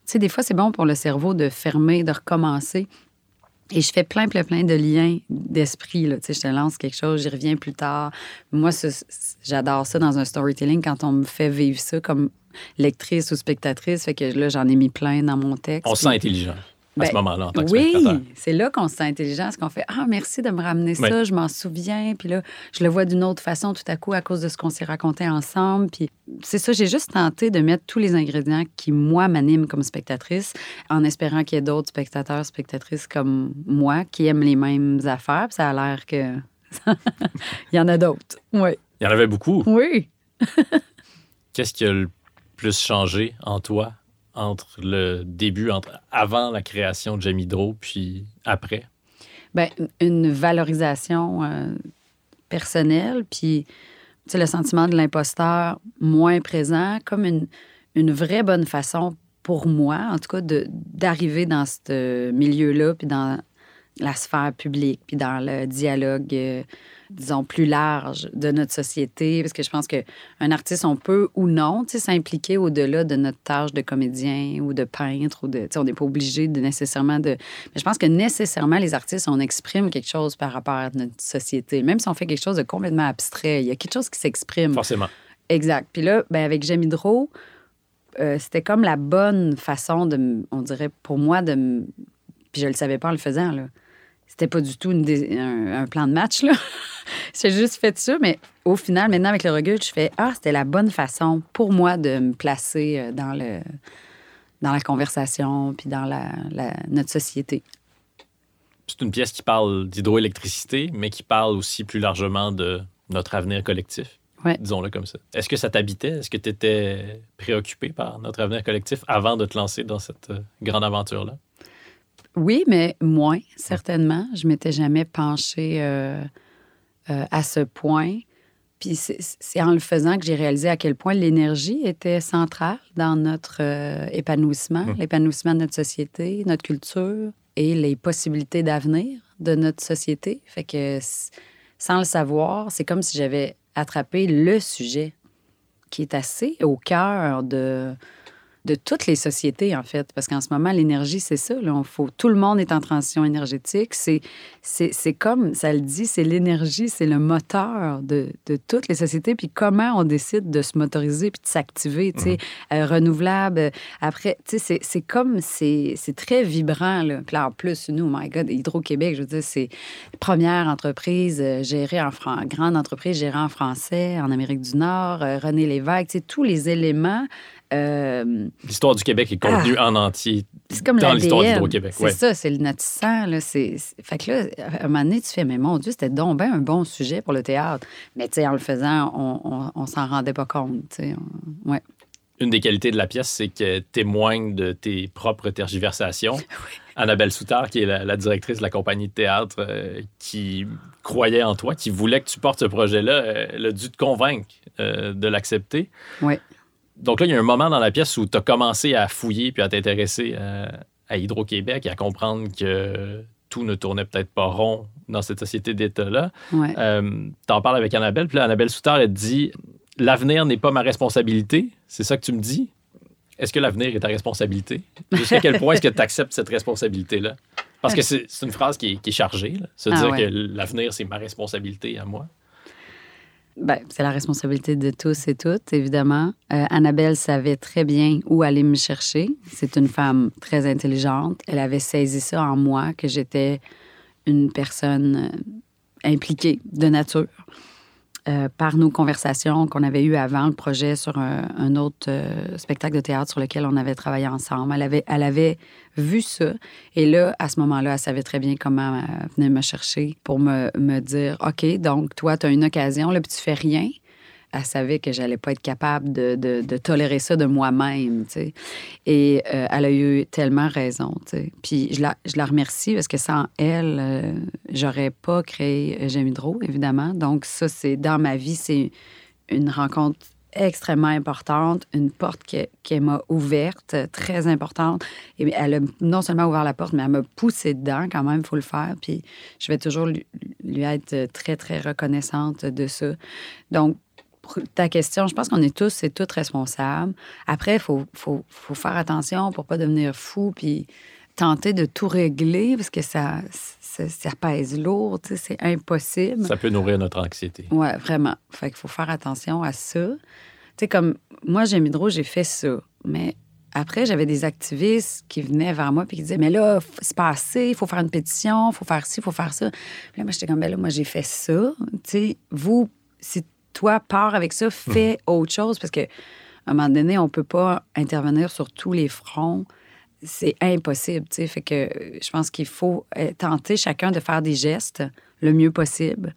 Tu sais, des fois, c'est bon pour le cerveau de fermer, de recommencer. Et je fais plein, plein, plein de liens d'esprit. là. Tu sais, je te lance quelque chose, j'y reviens plus tard. Moi, j'adore ça dans un storytelling quand on me fait vivre ça comme lectrice ou spectatrice. Fait que là, j'en ai mis plein dans mon texte. On se sent intelligent à Ben, ce moment-là en tant que oui, c'est là qu'on se sent intelligent, parce qu'on fait Ah, merci de me ramener ça, je m'en souviens. Puis là, je le vois d'une autre façon tout à coup à cause de ce qu'on s'est raconté ensemble. Puis c'est ça, j'ai juste tenté de mettre tous les ingrédients qui, moi, m'animent comme spectatrice, en espérant qu'il y ait d'autres spectateurs, spectatrices comme moi qui aiment les mêmes affaires. Puis ça a l'air que. Il y en a d'autres. Oui. Il y en avait beaucoup. Oui. Qu'est-ce qui a le plus changé en toi? Entre le début, entre avant la création de Jamidro, puis après? Ben, une valorisation euh, personnelle, puis le sentiment de l'imposteur moins présent, comme une, une vraie bonne façon pour moi, en tout cas, d'arriver dans ce milieu-là, puis dans la sphère publique, puis dans le dialogue, euh, disons, plus large de notre société. Parce que je pense qu'un artiste, on peut ou non s'impliquer au-delà de notre tâche de comédien ou de peintre. Ou de, on n'est pas obligé de nécessairement de... Mais je pense que nécessairement, les artistes, on exprime quelque chose par rapport à notre société. Même si on fait quelque chose de complètement abstrait, il y a quelque chose qui s'exprime. Forcément. Exact. Puis là, ben, avec Jamidro, euh, c'était comme la bonne façon de, on dirait, pour moi, de. Puis je le savais pas en le faisant, là. C'était pas du tout une dé- un, un plan de match, là. J'ai juste fait ça, mais au final, maintenant, avec le recul, je fais Ah, c'était la bonne façon pour moi de me placer euh, dans le dans la conversation, puis dans la, la- notre société. C'est une pièce qui parle d'hydroélectricité, mais qui parle aussi plus largement de notre avenir collectif. Ouais. Disons-le comme ça. Est-ce que ça t'habitait? Est-ce que tu étais préoccupé par notre avenir collectif avant de te lancer dans cette euh, grande aventure-là? Oui, mais moins, certainement. Je m'étais jamais penchée euh, euh, à ce point. Puis c'est- en le faisant que j'ai réalisé à quel point l'énergie était centrale dans notre euh, épanouissement, Mm. l'épanouissement de notre société, notre culture et les possibilités d'avenir de notre société. Fait que sans le savoir, c'est comme si j'avais attrapé le sujet qui est assez au cœur de, de toutes les sociétés, en fait. Parce qu'en ce moment, l'énergie, c'est ça. Là. On faut, tout le monde est en transition énergétique. C'est, comme, ça le dit, c'est l'énergie, c'est le moteur de, de toutes les sociétés. Puis comment on décide de se motoriser puis de s'activer, tu sais, euh, renouvelable. euh, Après, tu sais, c'est, comme, c'est, très vibrant. Là. Puis là, en plus, nous, oh my God, Hydro-Québec, je veux dire, c'est première entreprise euh, gérée en français, grande entreprise gérée en français, en Amérique du Nord, euh, René Lévesque, tu sais, tous les éléments. Euh, L'histoire du Québec est contenue en entier comme dans l'histoire d'Hydro-Québec. C'est ouais. ça, c'est le notre sang. Là, c'est, Fait que là, à un moment donné, tu fais, mais mon Dieu, c'était donc ben un bon sujet pour le théâtre. Mais tu sais, en le faisant, on, on, on s'en rendait pas compte. Ouais. Une des qualités de la pièce, c'est qu'elle témoigne de tes propres tergiversations. Annabelle Soutard, qui est la, la directrice de la compagnie de théâtre, euh, qui croyait en toi, qui voulait que tu portes ce projet-là, euh, elle a dû te convaincre euh, de l'accepter. Ouais. Donc là, il y a un moment dans la pièce où tu as commencé à fouiller puis à t'intéresser euh, à Hydro-Québec et à comprendre que tout ne tournait peut-être pas rond dans cette société d'État-là. Ouais. Euh, T'en parles avec Annabelle, puis là, Annabelle Soutard, elle te dit L'avenir n'est pas ma responsabilité. C'est ça que tu me dis? Est-ce que l'avenir est ta responsabilité? Jusqu'à quel point est-ce que tu acceptes cette responsabilité-là? Parce que c'est c'est une phrase qui est, qui est chargée, là. se Ah dire ouais. que l'avenir, c'est ma responsabilité à moi. Ben, c'est la responsabilité de tous et toutes, évidemment. Euh, Annabelle savait très bien où aller me chercher. C'est une femme très intelligente. Elle avait saisi ça en moi, que j'étais une personne euh, impliquée de nature. Euh, par nos conversations qu'on avait eues avant le projet sur un, autre euh, spectacle de théâtre sur lequel on avait travaillé ensemble. Elle avait, elle avait vu ça. Et là, à ce moment-là, elle savait très bien comment euh, venir me chercher pour me, me dire OK, donc toi, tu as une occasion, là, puis tu fais rien. Elle savait que j'allais pas être capable de, de- tolérer ça de moi-même, tu sais. Et euh, elle a eu tellement raison, tu sais. Puis je la, je la remercie parce que sans elle, euh, j'aurais pas créé euh, J'aime évidemment. Donc ça, c'est dans ma vie, c'est une rencontre extrêmement importante, une porte que- qu'elle m'a ouverte, très importante. Et elle a non seulement ouvert la porte, mais elle m'a poussé dedans quand même, il faut le faire. Puis je vais toujours lui, lui être très, très reconnaissante de ça. Donc, pour ta question, je pense qu'on est tous et toutes responsables. Après, il faut, faut, faut faire attention pour pas devenir fou puis tenter de tout régler parce que ça, ça, ça pèse lourd, c'est impossible. Ça peut nourrir notre anxiété. Ouais, vraiment. Fait qu'il faut faire attention à ça. Tu sais, comme moi, j'ai Hydro, j'ai fait ça. Mais après, j'avais des activistes qui venaient vers moi puis qui disaient Mais là, c'est pas assez, il faut faire une pétition, il faut faire ci, il faut faire ça. Puis là, moi, j'étais comme Ben là, moi, j'ai fait ça. Tu sais, vous, si toi, pars avec ça, fais autre chose parce que à un moment donné, on peut pas intervenir sur tous les fronts. C'est impossible, tu sais. Fait que je pense qu'il faut euh, tenter chacun de faire des gestes le mieux possible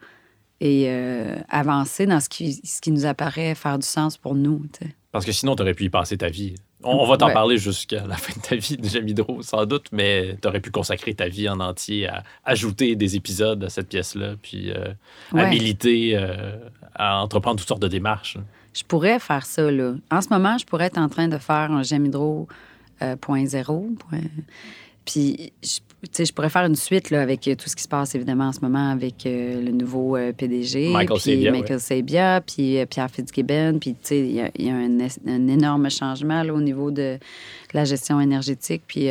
et euh, avancer dans ce qui, ce qui nous apparaît faire du sens pour nous. tu sais. Parce que sinon, tu aurais pu y passer ta vie. On, on va t'en Ouais. parler jusqu'à la fin de ta vie, déjà Hydro, sans doute, mais tu aurais pu consacrer ta vie en entier à ajouter des épisodes à cette pièce-là, puis euh, à Ouais. militer, euh, à entreprendre toutes sortes de démarches. Je pourrais faire ça, là. En ce moment, je pourrais être en train de faire un J'aime Hydro euh, point zéro, point- Puis, je, tu sais, je pourrais faire une suite là, avec euh, tout ce qui se passe, évidemment, en ce moment, avec euh, le nouveau euh, PDG. Michael puis Sabia, Michael Sabia, puis euh, Pierre Fitzgibbon. Puis, tu sais, il y a, il y a un, énorme changement là, au niveau de la gestion énergétique. Puis,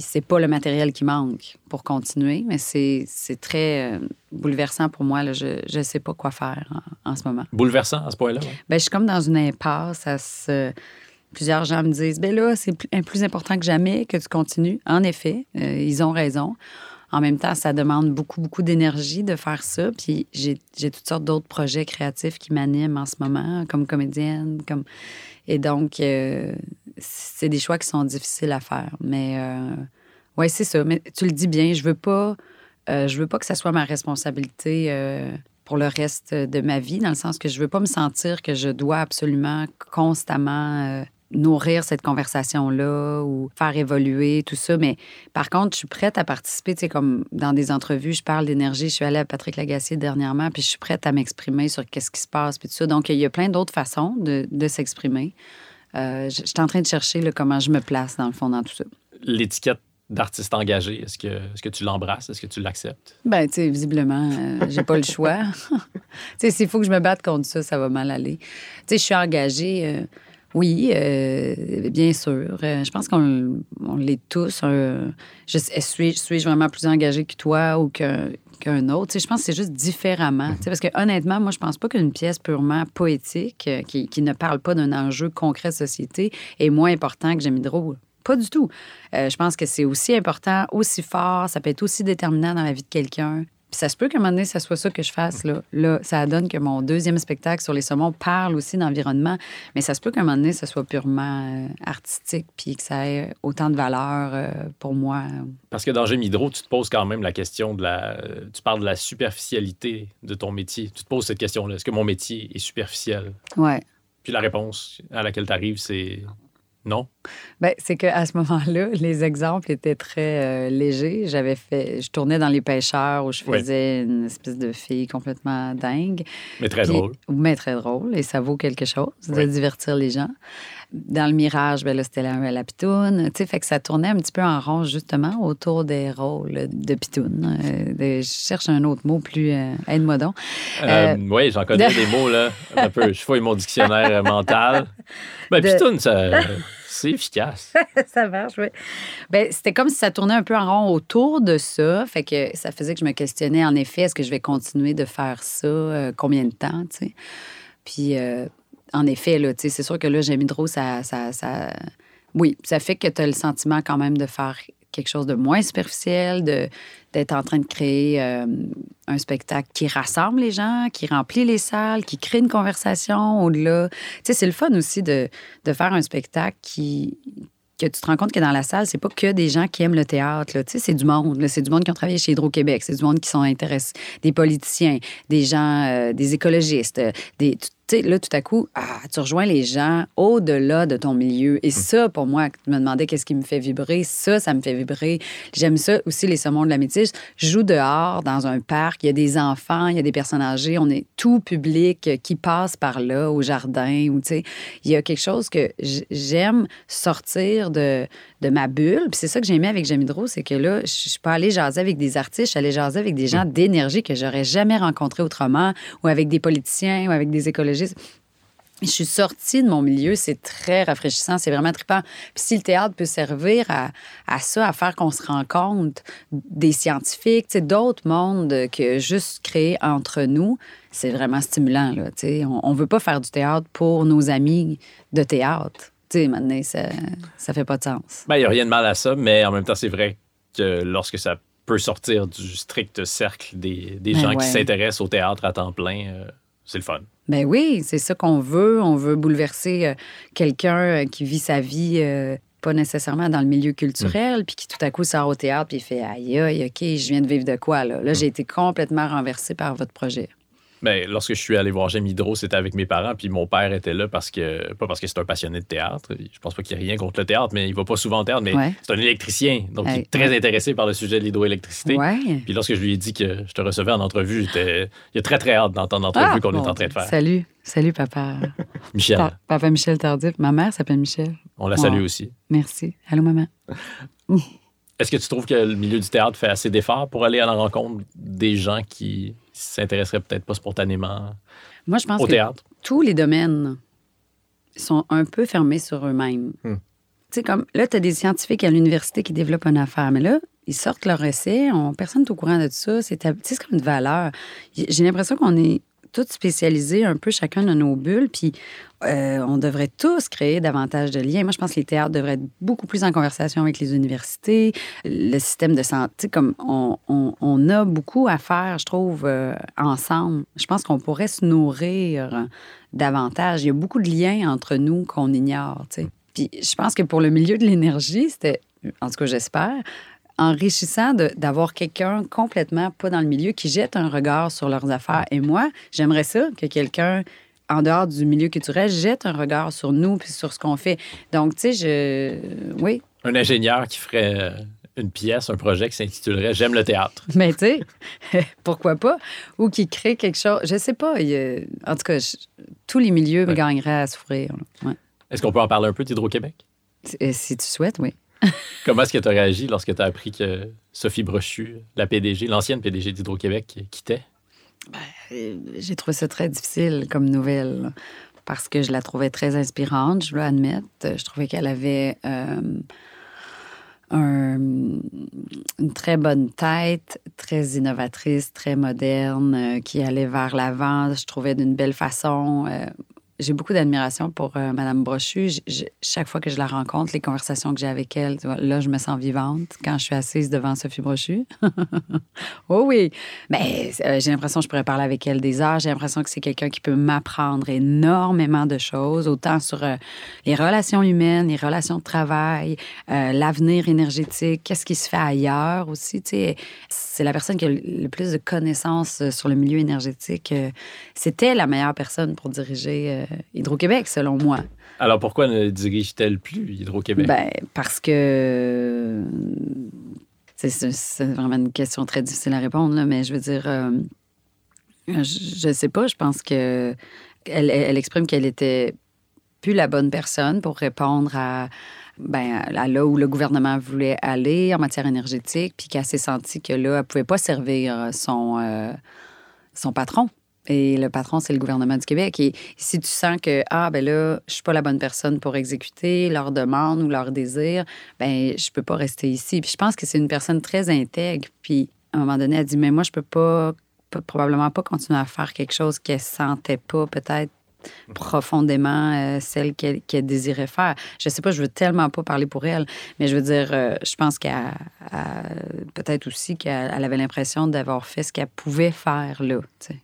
c'est pas le matériel qui manque pour continuer, mais c'est très bouleversant pour moi. Là. Je ne sais pas quoi faire en- en ce moment. Bouleversant à ce point-là. ouais. Ben, je suis comme dans une impasse. à se- Plusieurs gens me disent, ben là, c'est plus, plus important que jamais que tu continues. En effet, euh, ils ont raison. En même temps, ça demande beaucoup, beaucoup d'énergie de faire ça. Puis j'ai toutes sortes d'autres projets créatifs qui m'animent en ce moment, comme comédienne. Comme... Et donc, euh, c'est des choix qui sont difficiles à faire. Mais euh, oui, c'est ça. Mais tu le dis bien, je veux pas, euh, je veux pas que ça soit ma responsabilité euh, pour le reste de ma vie, dans le sens que je veux pas me sentir que je dois absolument constamment euh, nourrir cette conversation-là ou faire évoluer tout ça. Mais par contre, je suis prête à participer, tu sais, comme dans des entrevues, je parle d'énergie. Je suis allée à Patrick Lagacé dernièrement, puis je suis prête à m'exprimer sur qu'est-ce qui se passe, puis tout ça. Donc, il y a plein d'autres façons de, de s'exprimer. Euh, je je suis en train de chercher là, comment je me place, dans le fond, dans tout ça. L'étiquette d'artiste engagé, est-ce que, est-ce que tu l'embrasses? Est-ce que tu l'acceptes? Ben, tu sais, visiblement, euh, j'ai pas le choix. tu sais, s'il faut que je me batte contre ça, ça va mal aller. Tu sais, je suis engagée, euh, oui, euh, bien sûr. Euh, je pense qu'on on l'est tous. euh, je, suis, suis-je vraiment plus engagée que toi ou qu'un qu'un autre? Je pense que c'est juste différemment. Parce que honnêtement, moi, je pense pas qu'une pièce purement poétique euh, qui, qui ne parle pas d'un enjeu concret de société est moins important que J'aime Hydro. Pas du tout. Je pense que c'est aussi important, aussi fort, ça peut être aussi déterminant dans la vie de quelqu'un. Puis ça se peut qu'à un moment donné, ça soit ça que je fasse. Là, là ça donne que mon deuxième spectacle sur les saumons parle aussi d'environnement, mais ça se peut qu'à un moment donné, ça soit purement euh, artistique, puis que ça ait autant de valeur euh, pour moi. Parce que dans J'aime Hydro, tu te poses quand même la question de la. euh, Tu parles de la superficialité de ton métier. Tu te poses cette question-là. Est-ce que mon métier est superficiel? Ouais. Puis la réponse à laquelle tu arrives, c'est non? Ben, c'est qu'à ce moment-là, les exemples étaient très euh, légers. J'avais fait, je tournais dans les pêcheurs où je faisais une espèce de fille complètement dingue. Mais très Puis- drôle. Mais très drôle, et ça vaut quelque chose de divertir les gens. Dans le Mirage, ben là, c'était la, la pitoune. Tu sais, fait que ça tournait un petit peu en rond, justement, autour des rôles de pitoune. Euh, je cherche un autre mot plus... euh, Aide-moi donc. Euh, oui, j'en connais des mots, là. Un peu. Je fouille mon dictionnaire mental. Ben, De- Pitoun, ça, c'est efficace. ça marche, oui. Ben, c'était comme si ça tournait un peu en rond autour de ça. Fait que ça faisait que je me questionnais, en effet, est-ce que je vais continuer de faire ça? Euh, combien de temps, tu sais? Puis, euh, en effet, là, c'est sûr que là, J'aime Hydro, ça, ça, ça... Oui, ça fait que tu as le sentiment quand même de faire quelque chose de moins superficiel, d'être en train de créer euh, un spectacle qui rassemble les gens, qui remplit les salles, qui crée une conversation au-delà. Tu sais, c'est le fun aussi de, de faire un spectacle qui que tu te rends compte que dans la salle, c'est pas que des gens qui aiment le théâtre. Tu sais, c'est du monde. C'est du monde qui ont travaillé chez Hydro-Québec. C'est du monde qui sont intéressés. Des politiciens, des gens, euh, des écologistes. euh, Des, tu sais, là, tout à coup, ah, tu rejoins les gens au-delà de ton milieu. Et ça, pour moi, tu me demandais qu'est-ce qui me fait vibrer. Ça, ça me fait vibrer. J'aime ça aussi, les saumons de la métisse. Je joue dehors, dans un parc. Il y a des enfants, il y a des personnes âgées. On est tout public qui passe par là, au jardin. Ou, tu sais, il y a quelque chose que j'aime sortir de, de ma bulle. Puis c'est ça que j'aimais avec J'aime Hydro, c'est que là, je je suis pas allée jaser avec des artistes, je suis allée jaser avec des gens d'énergie que j'aurais jamais rencontrés autrement, ou avec des politiciens, ou avec des écologistes. Je suis sortie de mon milieu, c'est très rafraîchissant, c'est vraiment trippant. Puis si le théâtre peut servir à, à ça, à faire qu'on se rencontre, des scientifiques, d'autres mondes que juste créer entre nous, c'est vraiment stimulant. Là, on ne veut pas faire du théâtre pour nos amis de théâtre. Tu sais, maintenant, ça ça fait pas de sens. Ben, il n'y a rien de mal à ça, mais en même temps, c'est vrai que lorsque ça peut sortir du strict cercle des, des Ben gens ouais. qui s'intéressent au théâtre à temps plein, euh, c'est le fun. Ben oui, c'est ça qu'on veut. On veut bouleverser euh, quelqu'un euh, qui vit sa vie euh, pas nécessairement dans le milieu culturel, puis qui tout à coup sort au théâtre, puis il fait Aïe, aïe, OK, je viens de vivre de quoi, là? Là, j'ai été complètement renversé par votre projet. Ben, lorsque je suis allé voir J'aime Hydro, c'était avec mes parents, puis mon père était là parce que, pas parce que c'est un passionné de théâtre, je pense pas qu'il y ait rien contre le théâtre, mais il va pas souvent au théâtre, mais Ouais. c'est un électricien, donc il est très intéressé par le sujet de l'hydroélectricité. Ouais. Puis lorsque je lui ai dit que je te recevais en entrevue, il a très très hâte d'entendre l'entrevue Ah, qu'on bon, est en train de faire. Salut. Salut, papa. Michel, Pa- papa Michel Tardif. Ma mère s'appelle Michel. on la salue aussi. Merci. Allô, maman. Est-ce que tu trouves que le milieu du théâtre fait assez d'efforts pour aller à la rencontre des gens qui s'intéresseraient peut-être pas spontanément Moi, je pense au que théâtre? tous les domaines sont un peu fermés sur eux-mêmes. Hmm. Tu sais, comme là, tu as des scientifiques à l'université qui développent une affaire, mais là, ils sortent leur essai, on, personne n'est au courant de ça. C'est c'est comme une valeur. J'ai l'impression qu'on est tous spécialisés un peu chacun de nos bulles, puis euh, on devrait tous créer davantage de liens. Moi, je pense que les théâtres devraient être beaucoup plus en conversation avec les universités, le système de santé. Comme on, on- on a beaucoup à faire, je trouve, euh, ensemble. Je pense qu'on pourrait se nourrir davantage. Il y a beaucoup de liens entre nous qu'on ignore. tu sais. Puis je pense que pour le milieu de l'énergie, c'était, en tout cas, j'espère, enrichissant d'avoir quelqu'un complètement pas dans le milieu qui jette un regard sur leurs affaires. Et moi, j'aimerais ça que quelqu'un en dehors du milieu culturel jette un regard sur nous puis sur ce qu'on fait. Donc, tu sais, je... Oui, Un ingénieur qui ferait euh, une pièce, un projet qui s'intitulerait J'aime le théâtre. mais tu sais, pourquoi pas? Ou qui crée quelque chose. Je sais pas. il En tout cas, je- tous les milieux Ouais. gagneraient à souffrir. Ouais. Est-ce qu'on peut en parler un peu d'Hydro-Québec? Si- Si tu souhaites, oui. Comment est-ce que tu as réagi lorsque tu as appris que Sophie Brochu, la PDG, l'ancienne PDG d'Hydro-Québec, quittait? Euh, J'ai trouvé ça très difficile comme nouvelle parce que je la trouvais très inspirante, je dois admettre. Je trouvais qu'elle avait euh, un- une très bonne tête, très innovatrice, très moderne, euh, qui allait vers l'avant, je trouvais d'une belle façon. J'ai beaucoup d'admiration pour euh, Madame Brochu. Chaque fois que je la rencontre, les conversations que j'ai avec elle, là, je me sens vivante quand je suis assise devant Sophie Brochu. oh oui, mais euh, j'ai l'impression que je pourrais parler avec elle des heures. J'ai l'impression que c'est quelqu'un qui peut m'apprendre énormément de choses, autant sur euh, les relations humaines, les relations de travail, euh, l'avenir énergétique, qu'est-ce qui se fait ailleurs aussi. Tu sais, c'est la personne qui a le plus de connaissances euh, sur le milieu énergétique. Euh, C'était la meilleure personne pour diriger euh, Hydro-Québec, selon moi. Alors pourquoi ne dirige-t-elle plus Hydro-Québec? Ben, parce que. C'est- vraiment une question très difficile à répondre, là, mais je veux dire. euh, je ne sais pas, je pense que. Elle, elle exprime qu'elle était plus la bonne personne pour répondre à, ben, là où le gouvernement voulait aller en matière énergétique, puis qu'elle s'est sentie que là, elle ne pouvait pas servir son, euh, son patron. Et le patron, c'est le gouvernement du Québec. Et si tu sens que, ah, ben là, je suis pas la bonne personne pour exécuter leurs demandes ou leurs désirs, ben je peux pas rester ici. Puis je pense que c'est une personne très intègre. Puis à un moment donné, elle dit, mais moi, je peux pas, probablement pas continuer à faire quelque chose qu'elle sentait pas, peut-être profondément euh, celle qu'elle désirait faire. Je sais pas, je veux tellement pas parler pour elle, mais je veux dire, euh, je pense qu'elle elle- peut-être aussi qu'elle elle avait l'impression d'avoir fait ce qu'elle pouvait faire là. sais.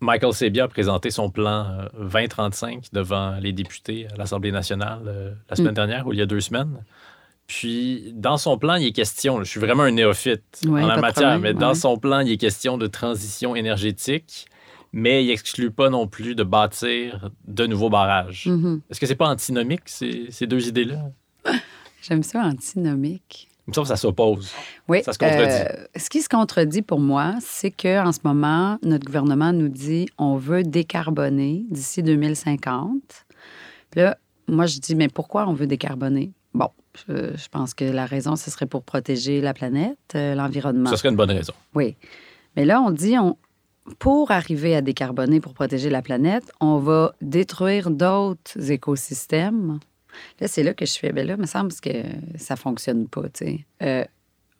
Michael Sebia a présenté son plan euh, 2035 devant les députés à l'Assemblée nationale euh, la semaine Mm. dernière ou il y a deux semaines. Puis, dans son plan, il est question, je suis vraiment un néophyte Ouais, en la matière, problème, mais dans son plan, il est question de transition énergétique, mais il exclut pas non plus de bâtir de nouveaux barrages. Mhm. Est-ce que c'est pas antinomique, ces, ces deux idées-là? J'aime ça antinomique. Il me semble que ça s'oppose. Oui. Ça se contredit. euh, ce qui se contredit pour moi, c'est qu'en ce moment, notre gouvernement nous dit on veut décarboner d'ici 2050. Puis là, moi, je dis mais pourquoi on veut décarboner? Bon, je, je pense que la raison, ce serait pour protéger la planète, euh, l'environnement. Ce serait une bonne raison. Oui. Mais là, on dit on, pour arriver à décarboner, pour protéger la planète, on va détruire d'autres écosystèmes. Là, c'est là que je fais, ben là, il me semble que ça fonctionne pas, tu. Euh,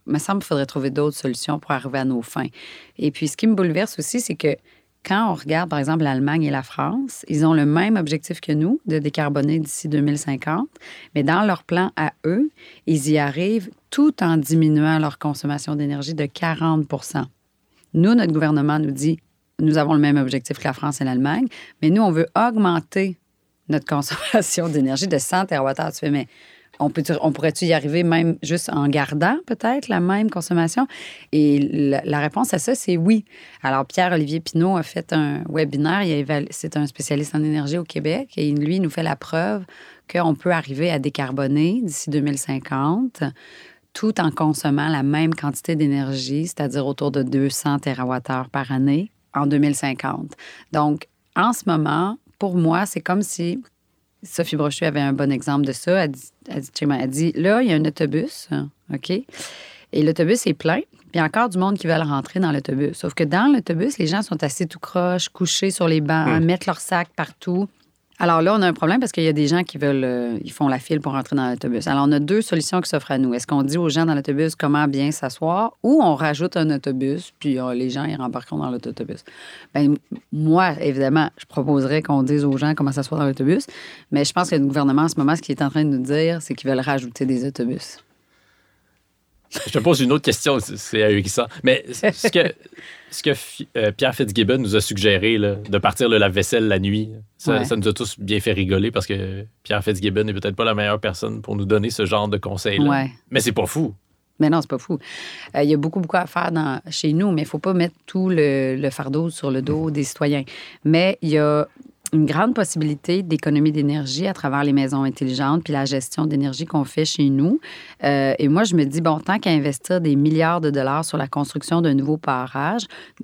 il me semble qu'il faudrait trouver d'autres solutions pour arriver à nos fins. Et puis, ce qui me bouleverse aussi, c'est que quand on regarde, par exemple, l'Allemagne et la France, ils ont le même objectif que nous de décarboner d'ici 2050, mais dans leur plan à eux, ils y arrivent tout en diminuant leur consommation d'énergie de 40 Nous, notre gouvernement nous dit, nous avons le même objectif que la France et l'Allemagne, mais nous, on veut augmenter notre consommation d'énergie de 100 TWh. Tu fais, mais on, pourrait-tu y arriver même juste en gardant peut-être la même consommation? Et la, réponse à ça, c'est oui. Alors, Pierre-Olivier Pinault a fait un webinaire. C'est un spécialiste en énergie au Québec et lui, il nous fait la preuve qu'on peut arriver à décarboner d'ici 2050 tout en consommant la même quantité d'énergie, c'est-à-dire autour de 200 TWh par année en 2050. Donc, en ce moment, pour moi, c'est comme si Sophie Brochu avait un bon exemple de ça. Elle dit, elle dit, elle dit, là, il y a un autobus, OK? Et l'autobus est plein. Puis il y a encore du monde qui veulent rentrer dans l'autobus. Sauf que dans l'autobus, les gens sont assis tout croche, couchés sur les bancs, mettent leurs sacs partout. Alors là, on a un problème parce qu'il y a des gens qui veulent, euh, ils font la file pour rentrer dans l'autobus. Alors, on a deux solutions qui s'offrent à nous. Est-ce qu'on dit aux gens dans l'autobus comment bien s'asseoir ou on rajoute un autobus, puis euh, les gens, ils rembarqueront dans l'autobus? Bien, moi, évidemment, je proposerais qu'on dise aux gens comment s'asseoir dans l'autobus, mais je pense que le gouvernement, en ce moment, ce qu'il est en train de nous dire, c'est qu'ils veulent rajouter des autobus. Je te pose une autre question, c'est- ahurissant. Mais ce que, ce que euh, Pierre Fitzgibbon nous a suggéré, là, de partir le lave-vaisselle la nuit, ça, Ouais. ça nous a tous bien fait rigoler parce que Pierre Fitzgibbon n'est peut-être pas la meilleure personne pour nous donner ce genre de conseils-là. Ouais. Mais c'est pas fou. Mais non, c'est pas fou. Euh, Il y a beaucoup, beaucoup à faire dans, chez nous, mais il faut pas mettre tout le, le fardeau sur le dos des citoyens. Mais il y a une grande possibilité d'économie d'énergie à travers les maisons intelligentes puis la gestion d'énergie qu'on fait chez nous. Euh, et moi, je me dis, bon, tant qu'à investir des milliards de dollars sur la construction d'un nouveau barrage,